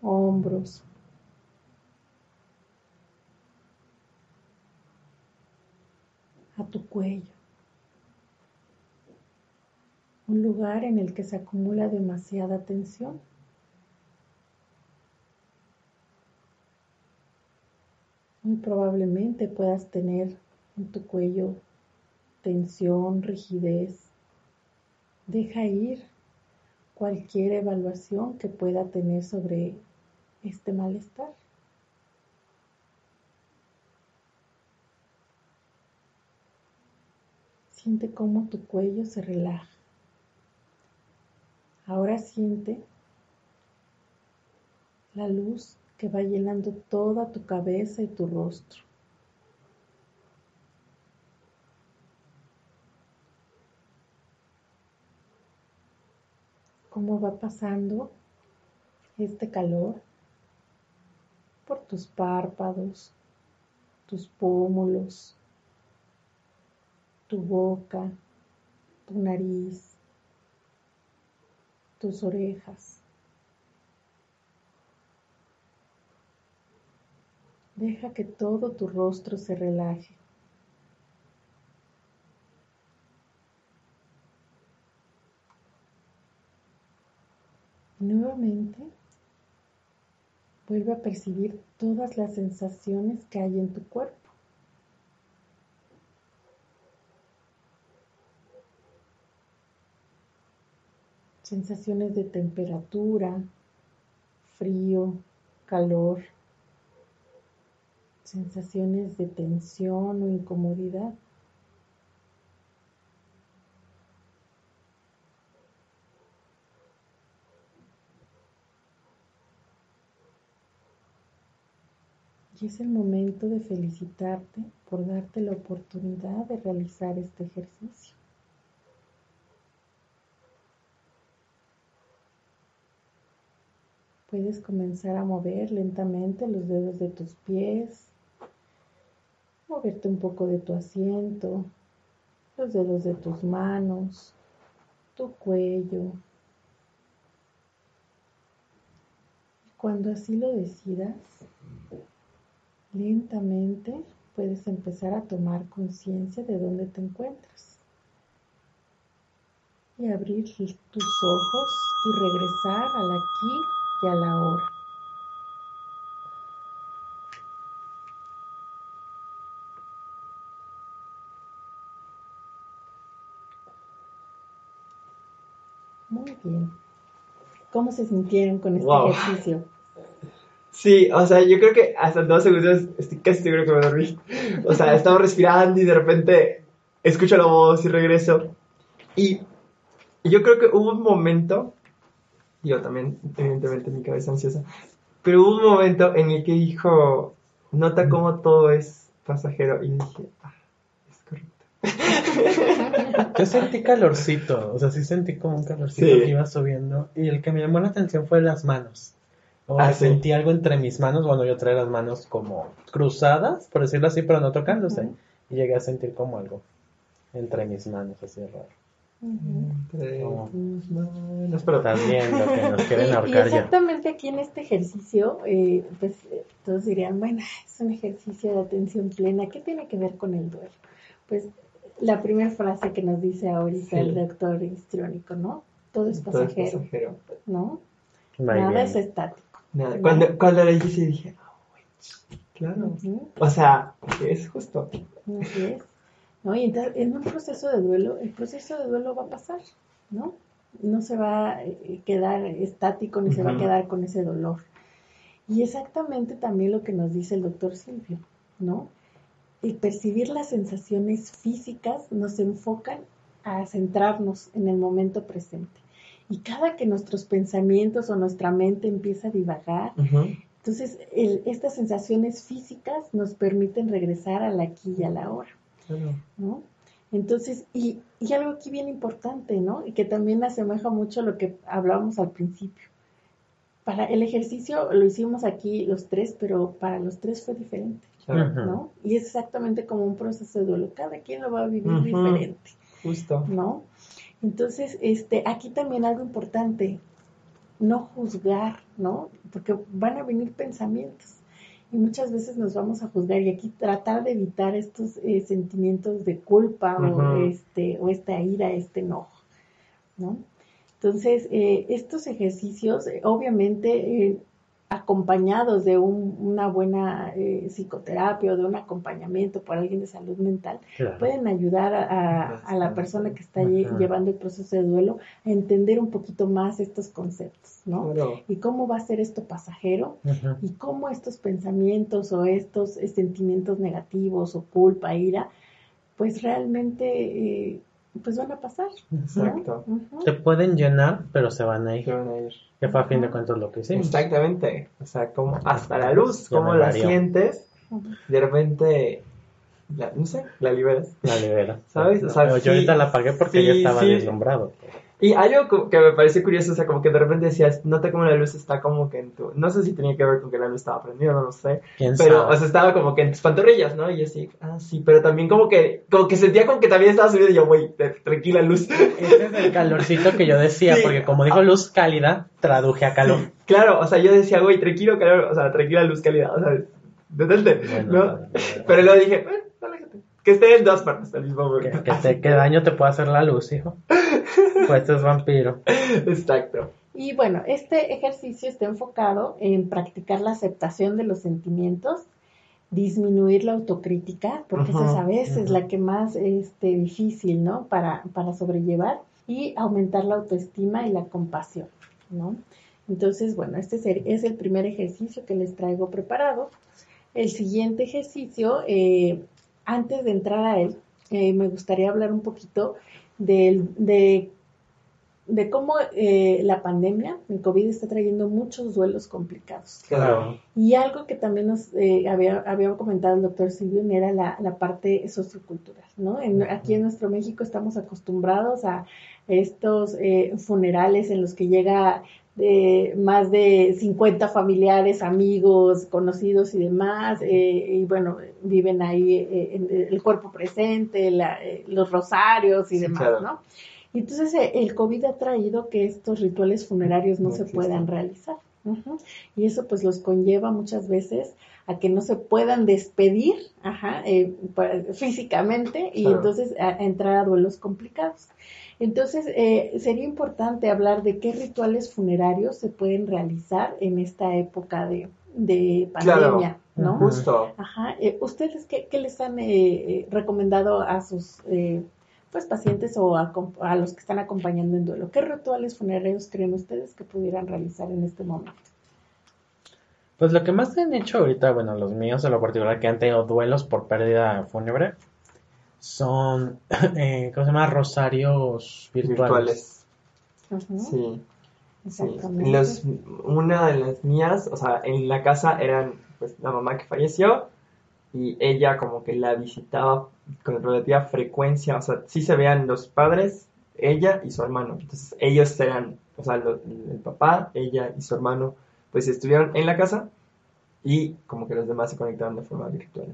C: hombros. A tu cuello un lugar en el que se acumula demasiada tensión. Muy probablemente puedas tener en tu cuello tensión, rigidez. Deja ir cualquier evaluación que pueda tener sobre este malestar. Siente cómo tu cuello se relaja. Ahora siente la luz que va llenando toda tu cabeza y tu rostro. Cómo va pasando este calor por tus párpados, tus pómulos, tu boca, tu nariz, tus orejas. Deja que todo tu rostro se relaje. Nuevamente, vuelve a percibir todas las sensaciones que hay en tu cuerpo. Sensaciones de temperatura, frío, calor, sensaciones de tensión o incomodidad. Y es el momento de felicitarte por darte la oportunidad de realizar este ejercicio. Puedes comenzar a mover lentamente los dedos de tus pies, moverte un poco de tu asiento, los dedos de tus manos, tu cuello. Cuando así lo decidas, Lentamente puedes empezar a tomar conciencia de dónde te encuentras y abrir tus ojos y regresar al aquí y a la ahora. Muy bien. ¿Cómo se sintieron con este ejercicio?
A: Sí, o sea, yo creo que hasta dos segundos estoy casi seguro que me dormí. O sea, estaba respirando y de repente escucho la voz y regreso. Y yo creo que hubo un momento, yo también, evidentemente, mi cabeza ansiosa, pero hubo un momento en el que dijo, nota cómo todo es pasajero. Y dije, ah, es
B: correcto. Yo sentí calorcito, o sea, sí sentí como un calorcito que iba subiendo. Y el que me llamó la atención fue las manos. Ah, sentí algo entre mis manos, bueno, yo traía las manos como cruzadas, por decirlo así, pero no tocándose. Y llegué a sentir como algo entre mis manos, así raro.
C: Manos. También lo que nos quieren ahorcar y, exactamente aquí en este ejercicio, eh, pues todos dirían, bueno, es un ejercicio de atención plena. ¿Qué tiene que ver con el duelo? Pues la primera frase que nos dice ahorita el doctor histriónico, ¿no? Todo es pasajero, ¿no? Nada es estático.
A: Nada. Cuando, cuando le dije, dije, oh, claro. O sea, es justo.
C: Así es. ¿No? Y entonces, en un proceso de duelo, el proceso de duelo va a pasar, ¿no? No se va a eh, quedar estático ni se va a quedar con ese dolor. Y exactamente también lo que nos dice el doctor Silvio, ¿no? El percibir las sensaciones físicas nos enfocan a centrarnos en el momento presente. Y cada que nuestros pensamientos o nuestra mente empieza a divagar, entonces estas sensaciones físicas nos permiten regresar al aquí y a la hora. ¿No? Entonces, y, y, algo aquí bien importante, ¿no? Y que también asemeja mucho a lo que hablábamos al principio. Para el ejercicio lo hicimos aquí los tres, pero para los tres fue diferente, ¿no? Y es exactamente como un proceso de duelo. Cada quien lo va a vivir diferente. Justo. ¿No? Entonces, este, aquí también algo importante, no juzgar, ¿no? Porque van a venir pensamientos y muchas veces nos vamos a juzgar y aquí tratar de evitar estos eh, sentimientos de culpa o este o esta ira, este enojo, ¿no? Entonces, eh, estos ejercicios, eh, obviamente, acompañados de una buena eh, psicoterapia o de un acompañamiento por alguien de salud mental, pueden ayudar a, la persona que está llevando el proceso de duelo a entender un poquito más estos conceptos, ¿no? Y cómo va a ser esto pasajero y cómo estos pensamientos o estos eh, sentimientos negativos o culpa, ira, pues realmente... Eh, pues van a pasar. Exacto.
B: Se pueden llenar, pero se van a ir. Se van a ir. Que fue a fin de cuentas lo que hicimos.
A: Exactamente. O sea, como hasta la luz, como la sientes, de repente, no sé, la liberas.
B: La liberas. ¿Sabes? O sea, yo ahorita la apagué porque ya estaba deslumbrado.
A: Y algo que me pareció curioso, o sea, como que de repente decías, nota como la luz está como que en tu... No sé si tenía que ver con que la luz estaba prendida, no lo sé.
B: ¿Quién
A: Pero,
B: sabe?
A: o sea, estaba como que en tus pantorrillas, ¿no? Y yo así, ah, sí, pero también como que, como que sentía como que también estaba subiendo y yo, güey, tranquila luz.
B: Ese es el calorcito que yo decía,
A: Sí.
B: porque como dijo luz cálida, traduje a calor.
A: Claro, o sea, yo decía, güey, tranquilo, calor, o sea, tranquila luz, calidad, o sea, detente,
B: Bueno,
A: ¿no?
B: bueno, bueno.
A: Pero luego dije, relájate, que esté en dos partes al mismo
B: ¿Qué,
A: momento.
B: te- qué daño te puede hacer la luz, hijo? Pues este es vampiro.
A: Exacto.
C: Y bueno, este ejercicio está enfocado en practicar la aceptación de los sentimientos, disminuir la autocrítica, porque esa es a veces
B: ujú.
C: la que más este, difícil, ¿no? Para, para sobrellevar y aumentar la autoestima y la compasión, ¿no? Entonces, bueno, este es el primer ejercicio que les traigo preparado. El siguiente ejercicio, eh, antes de entrar a él, eh, me gustaría hablar un poquito del- de, de cómo eh, la pandemia, el COVID, está trayendo muchos duelos complicados.
B: Claro.
C: Y algo que también nos eh, había, había comentado el doctor Silvio era la, la parte sociocultural, ¿no? En- aquí en nuestro México estamos acostumbrados a estos eh, funerales en los que llega de más de 50 familiares, amigos, conocidos y demás, eh, y bueno, viven ahí eh, en el cuerpo presente, la- eh, los rosarios y
A: Sí,
C: demás,
A: claro.
C: ¿no? Y entonces el COVID ha traído que estos rituales funerarios no,
A: No
C: se
A: existen.
C: puedan realizar. Y eso pues los conlleva muchas veces a que no se puedan despedir ajá, físicamente y
A: Claro.
C: entonces a, a entrar a duelos complicados. Entonces eh, sería importante hablar de qué rituales funerarios se pueden realizar en esta época de, de
A: Claro.
C: pandemia, ¿no?
A: Justo.
C: Ajá. eh, ¿Ustedes qué, qué les han eh, eh, recomendado a sus eh, pues pacientes o a, com- a los que están acompañando en duelo? ¿Qué rituales funerarios creen ustedes que pudieran realizar en este momento?
B: Pues lo que más han hecho ahorita, bueno, los míos en lo particular que han tenido duelos por pérdida fúnebre, son, eh, ¿cómo se llama? Rosarios virtuales.
A: Virtuales. Sí. Los, una de las mías, o sea, en la casa eran pues la mamá que falleció y ella como que la visitaba con relativa frecuencia, o sea, sí se vean los padres, ella y su hermano. Entonces ellos eran, o sea, lo- el papá, ella y su hermano, pues estuvieron en la casa y como que los demás se conectaron de forma virtual.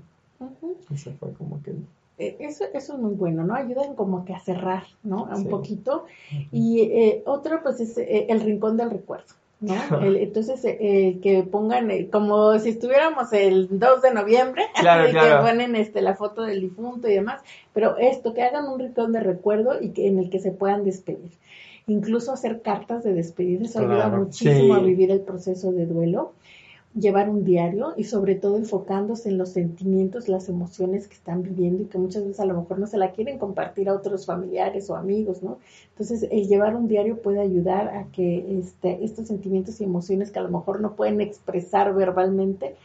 A: Eso fue como que...
C: Eso, eso es muy bueno, ¿no? Ayudan como que a cerrar, ¿no? A Un
A: Sí.
C: poquito. Y eh, otro, pues, es eh, el rincón del recuerdo, ¿no? El- entonces, eh, eh, que pongan, eh, como si estuviéramos el 2 de noviembre,
A: Claro, claro.
C: que ponen este, la foto del difunto y demás, pero esto, que hagan un rincón de recuerdo y que en el que se puedan despedir. Incluso hacer cartas de despedir, eso ayuda muchísimo
A: Sí.
C: a vivir el proceso de duelo llevar un diario y sobre todo enfocándose en los sentimientos, las emociones que están viviendo y que muchas veces a lo mejor no se la quieren compartir a otros familiares o amigos, ¿no? Entonces, el llevar un diario puede ayudar a que este, estos sentimientos y emociones que a lo mejor no pueden expresar verbalmente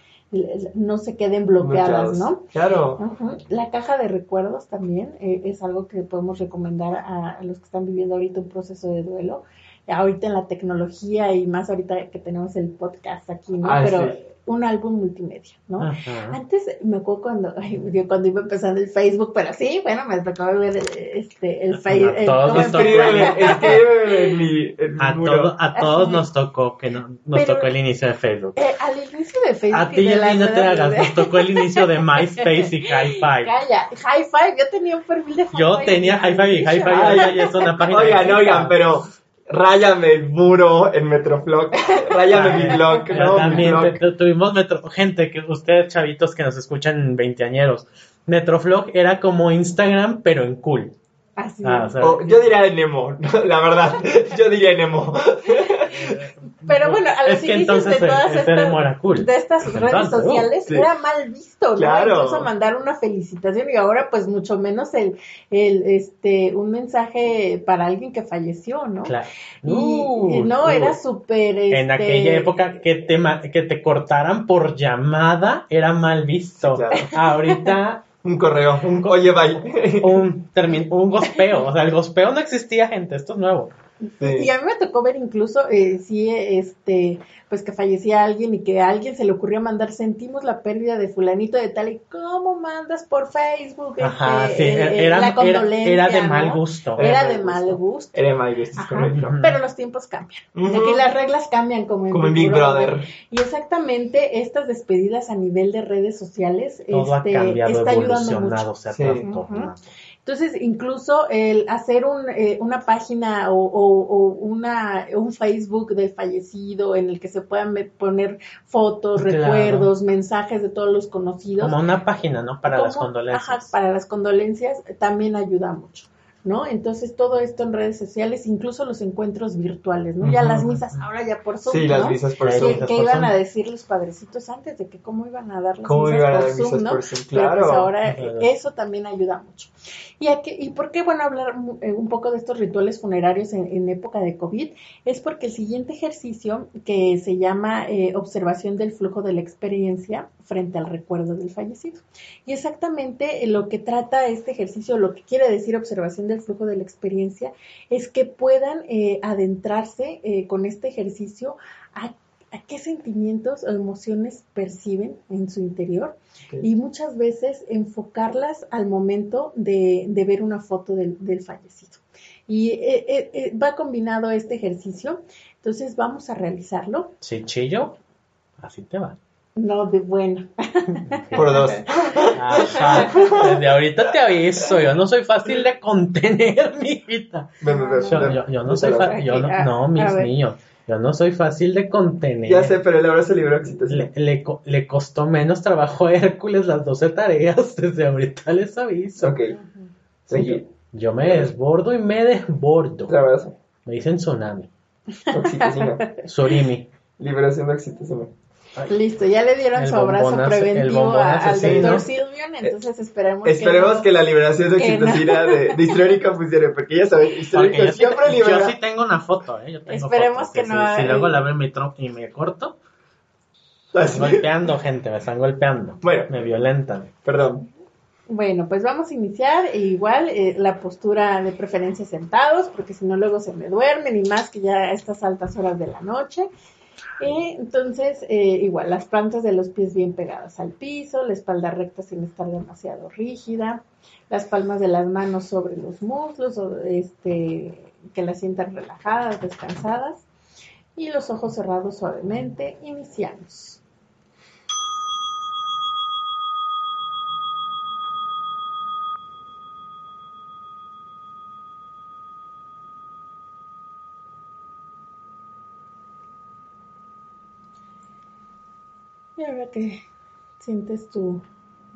C: no se queden bloqueadas, ¿no?
A: Claro.
C: Ujú. La caja de recuerdos también eh, es algo que podemos recomendar a, a los que están viviendo ahorita un proceso de duelo. Ahorita en la tecnología y más ahorita que tenemos el podcast aquí, ¿no?
A: Ah,
C: Pero
A: sí.
C: un álbum multimedia, ¿no?
B: Ajá.
C: Antes me acuerdo cuando, ay, yo cuando iba empezando el Facebook, pero sí, bueno, me tocó ver este, el
B: A
C: Facebook.
B: A,
A: muro.
B: todo- a todos
C: Así.
B: nos tocó que no, nos
C: Pero-
B: tocó el inicio de Facebook.
C: Eh, al inicio de Facebook.
B: A ti
C: y
B: a mí no te hagas, nos tocó el inicio de MySpace y Hi-Fi.
C: Calla, High Five, yo tenía un perfil de High
B: Yo
C: Five
B: tenía
C: en
B: Hi-Fi y Hi-Fi es una página.
A: Oigan, oigan, pero ráyame el muro en Metroflog. Ráyame mi blog, ¿no? Mi
B: también
A: blog.
B: te- tuvimos metro, gente que ustedes chavitos que nos escuchan veinteañeros. Metroflog era como Instagram, pero en cool.
C: Así
B: Ah, o
C: es.
B: sea,
A: O yo diría Nemo, la verdad. Yo diría Nemo.
C: Pero bueno, a los
B: es que
C: inicios de todas estas,
B: Nemo era cool.
C: de estas
B: Pues
C: redes
B: entonces,
C: sociales
A: sí.
C: era mal visto, ¿no?
A: Claro.
C: Incluso mandar una felicitación y ahora pues mucho menos el, el este un mensaje para alguien que falleció, ¿no?
B: Claro.
C: Y,
B: Uh,
C: y no,
B: uh.
C: era súper
B: En
C: este,
B: aquella época que te, que te cortaran por llamada era mal visto.
A: Sí, claro.
B: Ahorita
A: Un correo. Un, oye, bye.
B: un, un gospeo. O sea, el gospeo no existía, gente. Esto es nuevo.
C: Y a mí me tocó ver incluso, eh, sí, este, pues que fallecía alguien y que a alguien se le ocurrió mandar, sentimos la pérdida de fulanito de tal y cómo mandas por Facebook
B: Ajá,
C: este,
B: sí,
C: eh,
B: era,
C: la
B: era,
C: condolencia,
B: era de mal gusto.
C: Era
A: Era
C: de mal gusto.
A: Era de mal gusto, correcto.
C: Pero los tiempos cambian.
A: Ujú.
C: Aquí las reglas cambian como en,
A: Como en Big Brother.
C: Y exactamente estas despedidas a nivel de redes sociales
B: Todo
C: este,
B: ha cambiado,
C: está ayudando mucho.
B: se ha
A: Sí.
C: Entonces, incluso el hacer un, eh, una página o, o- o una, un Facebook del fallecido en el que se puedan poner fotos,
B: Claro.
C: recuerdos, mensajes de todos los conocidos.
B: Como una página, ¿no? Para las condolencias.
C: Ajá, para las condolencias también ayuda mucho, ¿no? Entonces todo esto en redes sociales, incluso los encuentros virtuales, ¿no? Ya las misas ahora ya por Zoom,
A: Sí, las
C: ¿no?
A: visas por
B: Sí,
A: Zoom.
B: misas por
C: iban
B: Zoom.
C: a decir los padrecitos antes de que cómo iban a dar las
A: ¿Cómo
C: misas
A: iban a
C: por
A: dar
C: Zoom,
A: misas
C: ¿no?
A: por Zoom?
C: Pero pues
A: Claro.
C: ahora eh,
B: Claro.
C: eso también ayuda mucho. ¿Y, a qué- ¿Y por qué, bueno, hablar eh, un poco de estos rituales funerarios en, en época de COVID? Es porque el siguiente ejercicio, que se llama eh, observación del flujo de la experiencia frente al recuerdo del fallecido. Y exactamente lo que trata este ejercicio, lo que quiere decir observación del flujo de la experiencia, es que puedan eh, adentrarse eh, con este ejercicio a, a qué sentimientos o emociones perciben en su interior y muchas veces enfocarlas al momento de, de ver una foto del, del fallecido. Y eh, va combinado este ejercicio, entonces vamos a realizarlo.
B: Si chillo, así te va.
C: No de bueno.
A: Por dos.
B: Ajá. Desde ahorita te aviso, yo no soy fácil de contener, mi hijita.
A: Ven, ven, ven,
B: Yo,
A: ven.
B: yo, yo no soy fácil, yo no, no, mis niños, yo no soy fácil de contener.
A: Ya sé, pero el abrazo libró oxitocina.
B: Le, le, le costó menos trabajo a Hércules las 12 tareas, desde ahorita les aviso.
A: Ok,
B: Sí, yo,
A: seguí.
B: yo me desbordo y me desbordo. Me dicen tsunami.
A: Oxitocina.
B: Surimi.
A: Liberación de oxitocina.
C: Listo, ya le dieron
B: El
C: su abrazo preventivo al doctor Silvian, entonces esperemos,
A: Esperemos
C: no-
A: que la liberación de
C: que no.
A: oxitocina de, de Histórica funcione, porque ya saben, Histórica
B: yo, sí,
A: siempre
B: yo
A: libera.
B: sí tengo una foto, ¿eh? Yo tengo
C: Esperemos
B: foto,
C: que
B: sí,
C: no
B: Si
C: hay-
B: luego la veo en mi tronco y me corto, me están golpeando, gente, me están golpeando.
A: Bueno.
B: Me violentan.
A: Perdón.
C: Bueno, pues vamos a iniciar e igual eh, la postura de preferencia sentados, porque si no luego se me duermen y más que ya a estas altas horas de la noche. Entonces, eh, igual, las plantas de los pies bien pegadas al piso, la espalda recta sin estar demasiado rígida, las palmas de las manos sobre los muslos, o, este, que las sientan relajadas, descansadas, y los ojos cerrados suavemente. Iniciamos. Que sientes tu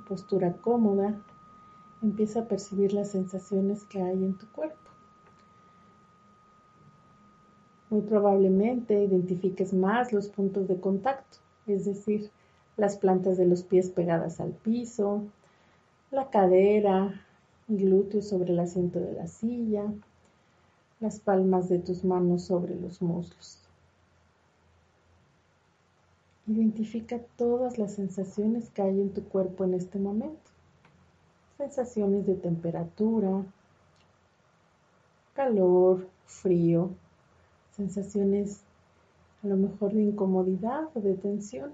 C: postura cómoda, empieza a percibir las sensaciones que hay en tu cuerpo. Muy probablemente identifiques más los puntos de contacto, es decir, las plantas de los pies pegadas al piso, la cadera y glúteos sobre el asiento de la silla, las palmas de tus manos sobre los muslos. Identifica todas las sensaciones que hay en tu cuerpo en este momento. Sensaciones de temperatura, calor, frío, sensaciones a lo mejor de incomodidad o de tensión.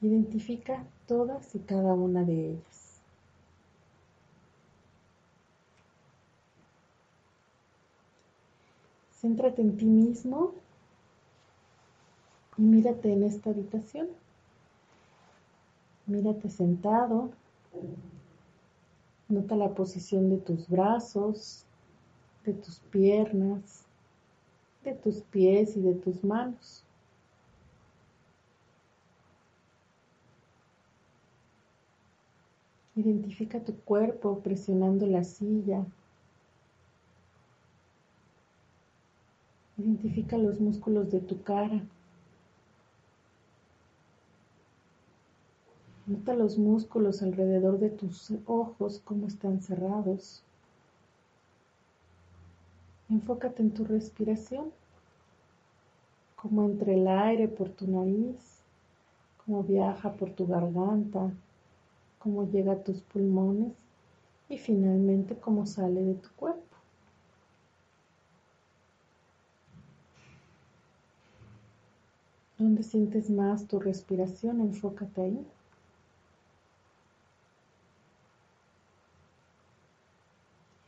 C: Identifica todas y cada una de ellas. Céntrate en ti mismo mírate en esta habitación. Mírate sentado. Nota la posición de tus brazos, de tus piernas, de tus pies y de tus manos. Identifica tu cuerpo presionando la silla. Identifica los músculos de tu cara. Nota los músculos alrededor de tus ojos, cómo están cerrados. Enfócate en tu respiración, cómo entra el aire por tu nariz, cómo viaja por tu garganta, cómo llega a tus pulmones y finalmente cómo sale de tu cuerpo. ¿Dónde sientes más tu respiración? Enfócate ahí.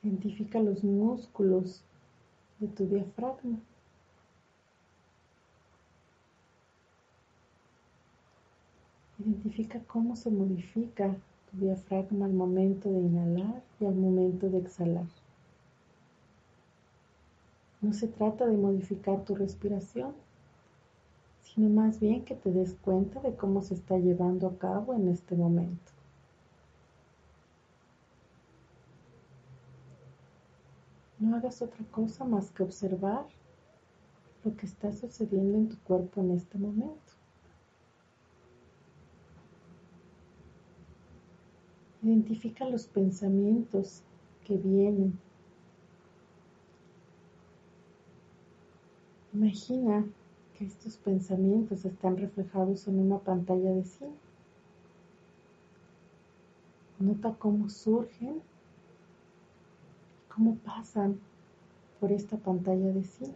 C: Identifica los músculos de tu diafragma. Identifica cómo se modifica tu diafragma al momento de inhalar y al momento de exhalar. No se trata de modificar tu respiración, sino más bien que te des cuenta de cómo se está llevando a cabo en este momento. No hagas otra cosa más que observar lo que está sucediendo en tu cuerpo en este momento. Identifica los pensamientos que vienen. Imagina que estos pensamientos están reflejados en una pantalla de cine. Nota cómo surgen, cómo pasan por esta pantalla de cine.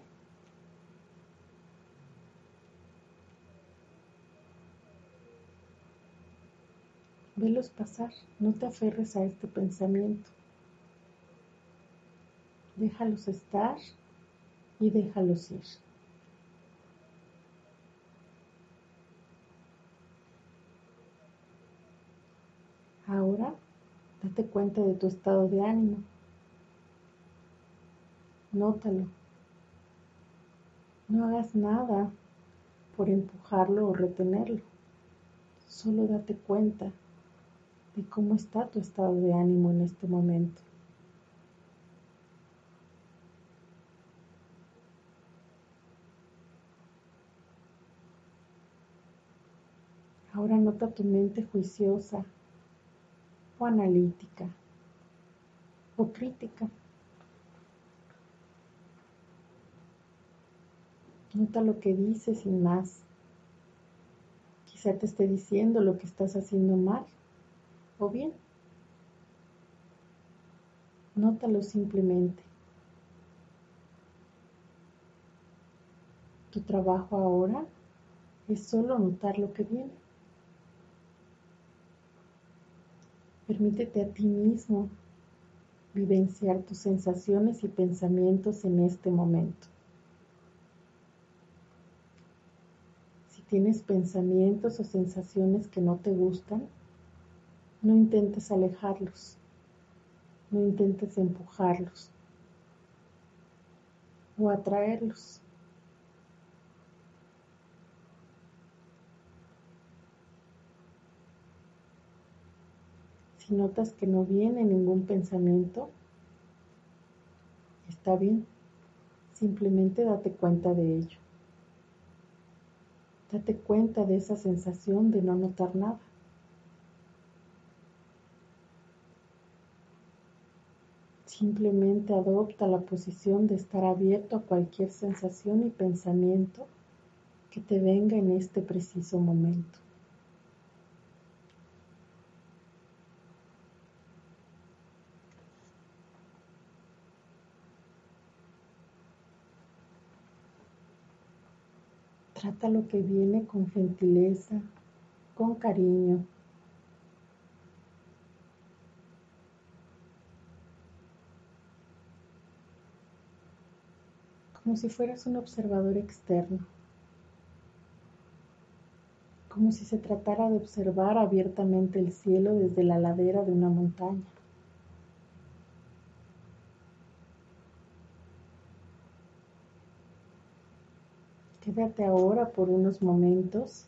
C: Velos pasar, no te aferres a este pensamiento. Déjalos estar y déjalos ir. Ahora date cuenta de tu estado de ánimo. Nótalo. No hagas nada por empujarlo o retenerlo. Solo date cuenta de cómo está tu estado de ánimo en este momento. Ahora nota tu mente juiciosa o analítica o crítica. Nota lo que dice sin más. Quizá te esté diciendo lo que estás haciendo mal o bien. Nótalo simplemente. Tu trabajo ahora es solo notar lo que viene. Permítete a ti mismo vivenciar tus sensaciones y pensamientos en este momento. Si tienes pensamientos o sensaciones que no te gustan, no intentes alejarlos, no intentes empujarlos o atraerlos. Si notas que no viene ningún pensamiento, está bien, simplemente date cuenta de ello. Date cuenta de esa sensación de no notar nada. Simplemente adopta la posición de estar abierto a cualquier sensación y pensamiento que te venga en este preciso momento. Trata lo que viene con gentileza, con cariño, como si fueras un observador externo, como si se tratara de observar abiertamente el cielo desde la ladera de una montaña. Quédate ahora por unos momentos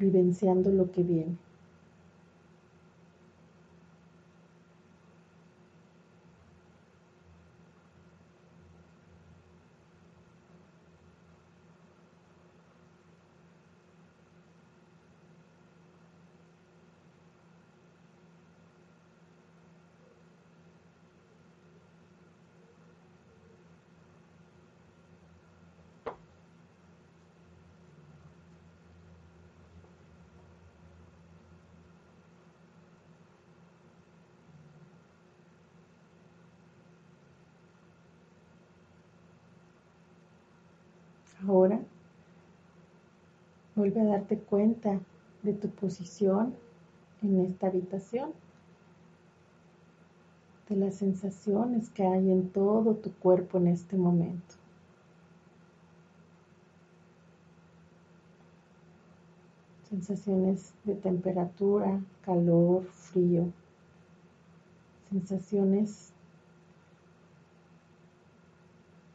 C: vivenciando lo que viene. Ahora, Vuelve a darte cuenta de tu posición en esta habitación, de las sensaciones que hay en todo tu cuerpo en este momento. Sensaciones de temperatura, calor, frío, sensaciones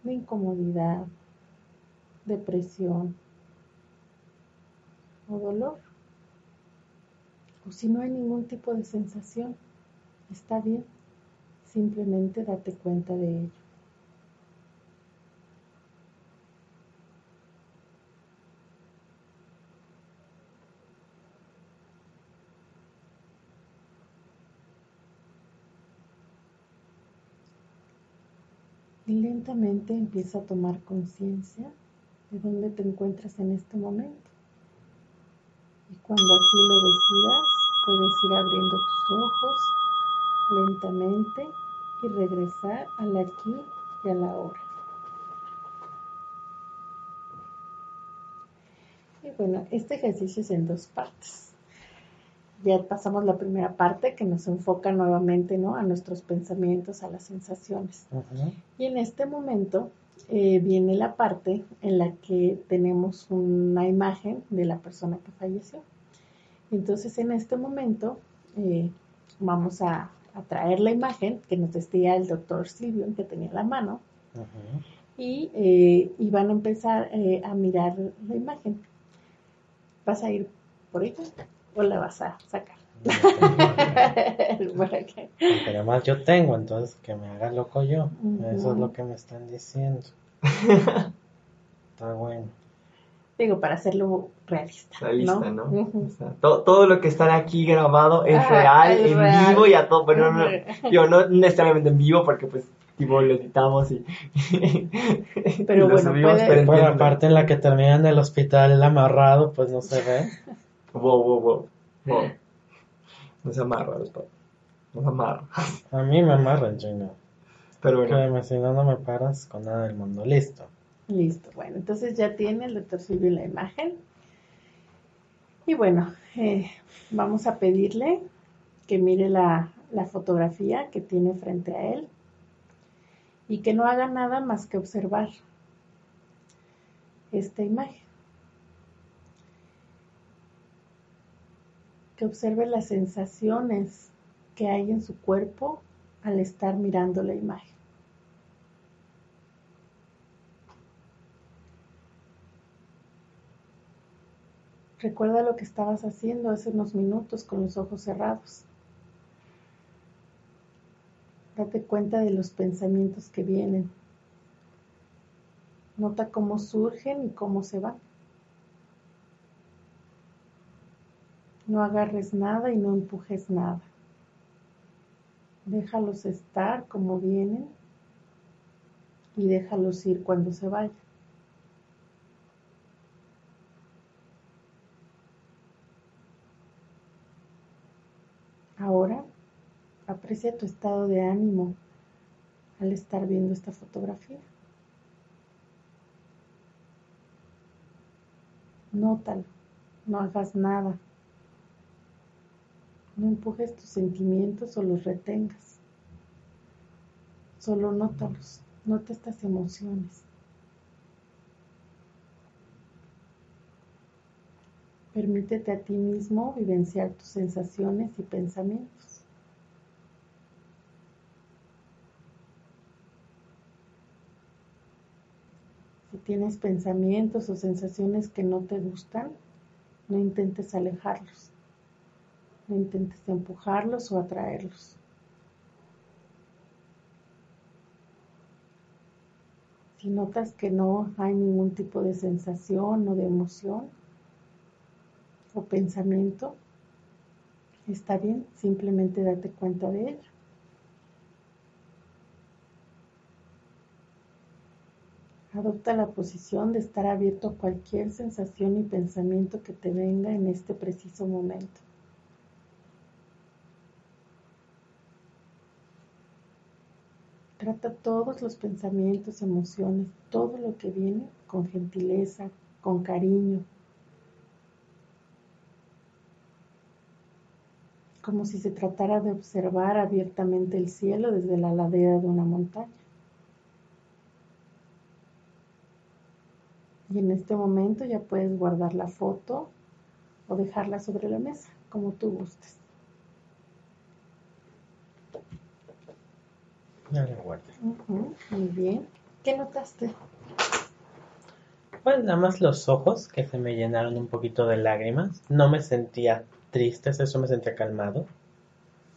C: de incomodidad, depresión o dolor. O si no hay ningún tipo de sensación, está bien, simplemente date cuenta de ello. Y lentamente empieza a tomar conciencia de dónde te encuentras en este momento. Y cuando así lo decidas, puedes ir abriendo tus ojos lentamente y regresar al aquí y a la hora. Y bueno, este ejercicio es en dos partes ya pasamos la primera parte que nos enfoca nuevamente ¿no? a nuestros pensamientos, a las sensaciones. Y en este momento eh, viene la parte en la que tenemos una imagen de la persona que falleció. Entonces en este momento eh, vamos a, traer la imagen que nos decía el doctor Silvio que tenía la mano y, eh, y, van a empezar a mirar la imagen. ¿Vas a ir por ella? o la vas a sacar?
B: Porque además yo tengo, entonces que me haga loco yo. Eso es lo que me están diciendo. Está bueno.
C: Digo, para hacerlo realista.
A: Realista, ¿no? todo, lo que está aquí grabado es real, en vivo y a todo. Pero no, yo no necesariamente en vivo porque pues tipo lo editamos y,
B: pero bueno, puede... Por la parte en la que termina en el hospital el amarrado, pues no se ve.
A: Wow, wow, wow. No se amarra los No se amarra.
B: A mí me amarran, Gina.
A: Pero bueno.
B: si no, no me paras con nada del mundo. Listo.
C: Listo. Bueno, entonces ya tiene el doctor Silvio la imagen. Y bueno, eh, vamos a pedirle que mire la, la fotografía que tiene frente a él y que no haga nada más que observar esta imagen. Que observe las sensaciones que hay en su cuerpo al estar mirando la imagen. Recuerda lo que estabas haciendo hace unos minutos con los ojos cerrados. Date cuenta de los pensamientos que vienen. Nota cómo surgen y cómo se van. No agarres nada y no empujes nada. Déjalos estar como vienen y déjalos ir cuando se vayan. Ahora aprecia tu estado de ánimo al estar viendo esta fotografía. Nótalo, no hagas nada. No empujes tus sentimientos o los retengas. Solo nótalos, nota estas emociones. Permítete a ti mismo vivenciar tus sensaciones y pensamientos. Si tienes pensamientos o sensaciones que no te gustan, no intentes alejarlos. No intentes empujarlos o atraerlos. Si notas que no hay ningún tipo de sensación o de emoción o pensamiento, está bien, simplemente date cuenta de ello. Adopta la posición de estar abierto a cualquier sensación y pensamiento que te venga en este preciso momento. Trata todos los pensamientos, emociones, todo lo que viene con gentileza, con cariño, como si se tratara de observar abiertamente el cielo desde la ladera de una montaña. Y en este momento ya puedes guardar la foto o dejarla sobre la mesa, como tú gustes.
B: Ya la guardé.
C: Ujú, muy bien. ¿Qué notaste?
B: Pues nada más los ojos que se me llenaron un poquito de lágrimas. No me sentía triste, eso me sentía calmado.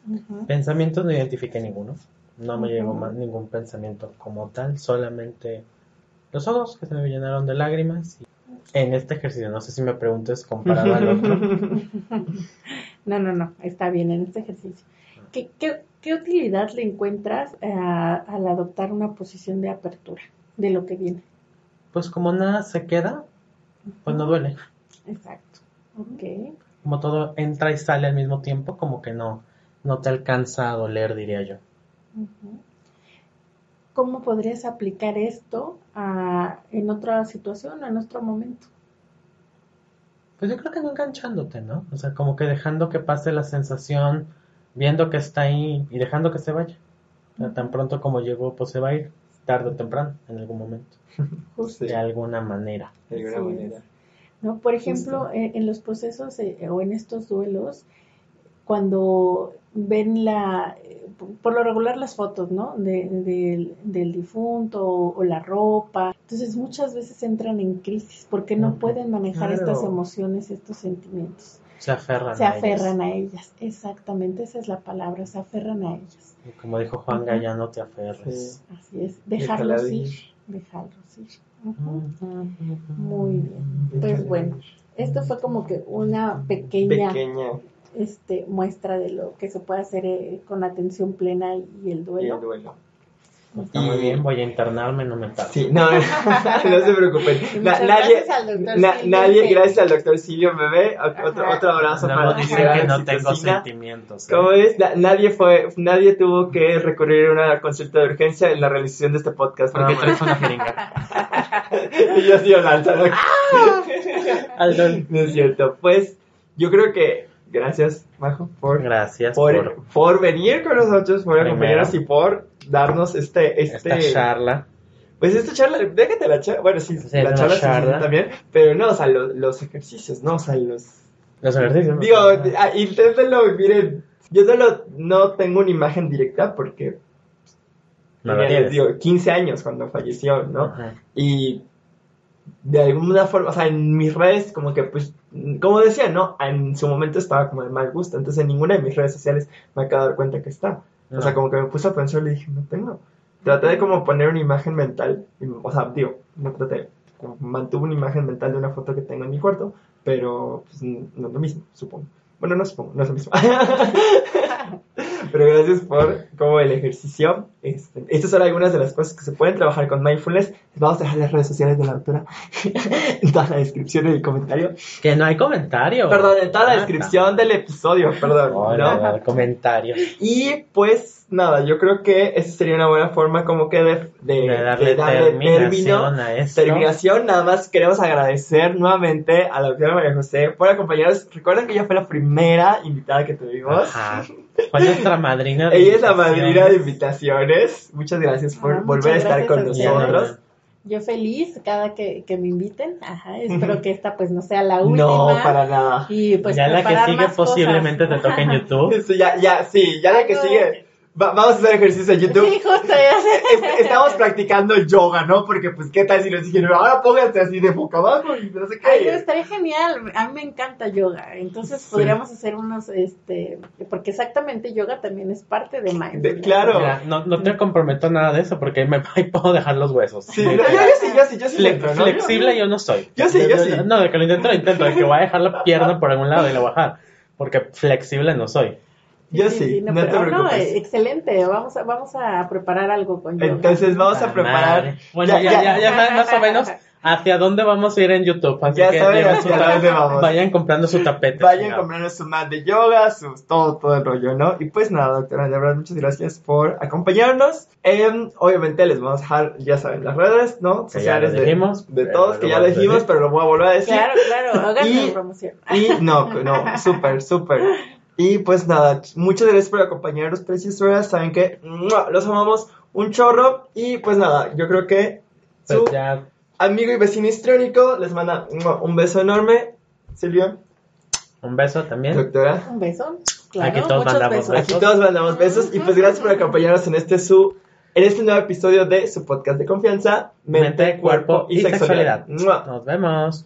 C: Ujú,
B: Pensamientos no identifiqué ninguno. No me llegó más ningún pensamiento como tal, solamente los ojos que se me llenaron de lágrimas. Y en este ejercicio, no sé si me preguntes comparado al otro.
C: No, no, no, está bien en este ejercicio. ¿Qué, qué, qué utilidad le encuentras eh, al adoptar una posición de apertura de lo que viene?
B: Pues como nada se queda, pues no duele.
C: Exacto. Ok.
B: Como todo entra y sale al mismo tiempo, como que no, no te alcanza a doler, diría yo.
C: ¿Cómo podrías aplicar esto a- en otra situación, en otro momento?
B: Pues yo creo que no enganchándote, ¿no? O sea, como que dejando que pase la sensación, viendo que está ahí y dejando que se vaya. Tan pronto como llegó, pues se va a ir, tarde o temprano, en algún momento,
C: Justo.
B: De alguna manera.
A: de alguna manera.
C: ¿no? Por ejemplo, en, en los procesos eh, o en estos duelos, cuando ven la, eh, por lo regular las fotos, ¿no? De- del- del difunto o, o la ropa. Entonces muchas veces entran en crisis porque no pueden manejar
A: Claro.
C: estas emociones, estos sentimientos.
B: Se aferran
C: Se
B: a ellas.
C: aferran a ellas, exactamente, esa es la palabra, se aferran a ellas.
B: Y como dijo Juan. Gaya, no te aferres.
C: Así es, dejarlos
A: de
C: ir,
A: ir.
C: dejarlos ir. Muy bien. Pues bueno, esto fue como que una pequeña,
A: Pequeña
C: este, muestra de lo que se puede hacer eh, con atención plena y el
A: y el
C: duelo.
B: Está muy bien, voy a internarme, no me tardo.
A: Sí, no, no, se preocupen. Na- nadie,
C: gracias al doctor
A: na-
C: Silvio
A: nadie, gracias al doctor Silvio Bebé. Otro, otro abrazo
B: Luego
A: para
B: dicen que no tengo sentimientos. ¿eh?
A: ¿Cómo es? Na- nadie fue, nadie tuvo que recurrir a una consulta de urgencia en la realización de este podcast.
B: Porque traes una jeringa.
A: y yo sí lanzando.
B: Aldón.
A: No es cierto. Pues yo creo que gracias, Majo, por,
B: Gracias
A: por,
B: por
A: por venir con nosotros, por acompañarnos y por darnos este, este,
B: esta charla.
A: Pues esta charla, déjate la charla, bueno, sí,
B: Sí,
A: la charla,
B: charla.
A: sí, también, pero no, o sea, lo- los ejercicios, no, o sea, los...
B: Los ejercicios.
A: Digo, ah, inténtenlo, miren, yo solo no tengo una imagen directa porque
B: No
A: tenía, digo, 15 años cuando falleció, ¿no?
B: Ajá.
A: Y de alguna forma, o sea, en mis redes, como que, pues, como decía, ¿no? En su momento estaba como de mal gusto, entonces en ninguna de mis redes sociales me acabo de dar cuenta que está. O sea,
B: No.
A: como que me puse a pensar y le dije, no tengo. Traté de como poner una imagen mental, y- o sea, digo, no traté, como mantuve una imagen mental de una foto que tengo en mi cuarto, pero pues, no es lo mismo, supongo. Bueno, no supongo, no es lo mismo. pero gracias por como el ejercicio. Este, estas son algunas de las cosas que se pueden trabajar con mindfulness. Vamos a dejar las redes sociales de la doctora en toda la descripción y el comentario.
B: Que no hay comentario.
A: Perdón, en toda la descripción del episodio, perdón.
B: No,
A: no,
B: comentario.
A: Y pues nada, yo creo que esa sería una buena forma como que de, de,
B: De darle
A: de darle
B: terminación a esto.
A: Terminación, nada más queremos agradecer nuevamente a la doctora María José por acompañarnos. Recuerden que ella fue la primera invitada que tuvimos.
B: Ajá. Fue nuestra madrina de
A: Ella es la madrina de invitaciones. Muchas gracias por
C: Ah,
A: volver a estar con
C: a
A: nosotros.
C: Yo feliz cada que, que me inviten. Ajá, espero que esta pues no sea la última.
A: No, para nada.
C: Y pues
B: ya la que sigue
C: cosas.
B: posiblemente te toque en YouTube.
A: Sí, ya, ya, sí, ya la que sigue. Va- vamos a hacer ejercicio en YouTube.
C: Sí, justo ya sé.
A: Es- Estamos practicando yoga, ¿no? Porque, pues, ¿qué tal si nos dijeron, ahora pónganse así de boca abajo y no sé
C: Ay, no,
A: qué?
C: estaría genial. A mí me encanta yoga. Entonces
A: Sí.
C: podríamos hacer unos, este, porque exactamente yoga también es parte de mindfulness.
A: De- claro.
B: Mira, no, no te comprometo nada de eso porque me ahí puedo dejar los huesos.
A: Sí, no, yo, yo sí, yo sí, yo sí.
B: Fle-
A: le entro, ¿no?
B: flexible yo no soy.
A: Yo sí, yo sí.
B: No, de que lo intento, lo intento. De que voy a dejar la pierna por algún lado y la voy a bajar. Porque flexible no soy.
A: Yo sí, no te
C: pero
A: preocupes.
C: eh, excelente. Vamos a, vamos a preparar algo con yoga.
A: Entonces vamos a preparar.
B: madre. Bueno,
A: Ya-
B: ya,
A: ya-
B: ya, ya, saben más o menos hacia dónde vamos a ir en YouTube. Así
A: Ya
B: que
A: saben
B: su
A: hacia
B: ta-
A: dónde vamos.
B: vayan comprando su tapete.
A: Vayan
B: chingado.
A: comprando su mat de yoga, sus, todo, todo el rollo, ¿no? Y pues nada, doctora, de verdad, muchas gracias por acompañarnos. Em, obviamente les vamos a dejar, ya saben, las redes, ¿no?
B: Que ya lo
A: Sociales de,
B: dijimos,
A: de
B: pero
A: todos, que ya dijimos, pero lo voy a volver a decir.
C: Claro, claro. Háganme
A: Y-
C: promoción.
A: Y no, no, súper, súper. Y pues nada, muchas gracias por acompañarnos, preciosas. Saben que ¡mua! los amamos un chorro. Y pues nada, yo creo que su
B: Pues ya,
A: amigo y vecino histriónico les manda ¡mua! un beso enorme. Silvio,
B: un beso también.
A: doctora.
C: Un beso. Claro,
B: Aquí todos mandamos
C: besos.
B: besos.
A: Aquí todos mandamos besos. Y pues gracias por acompañarnos en este su. En este nuevo episodio de su podcast de confianza, Mente,
B: Mente,
A: Cuerpo y,
B: y
A: Sexualidad.
B: Nos vemos.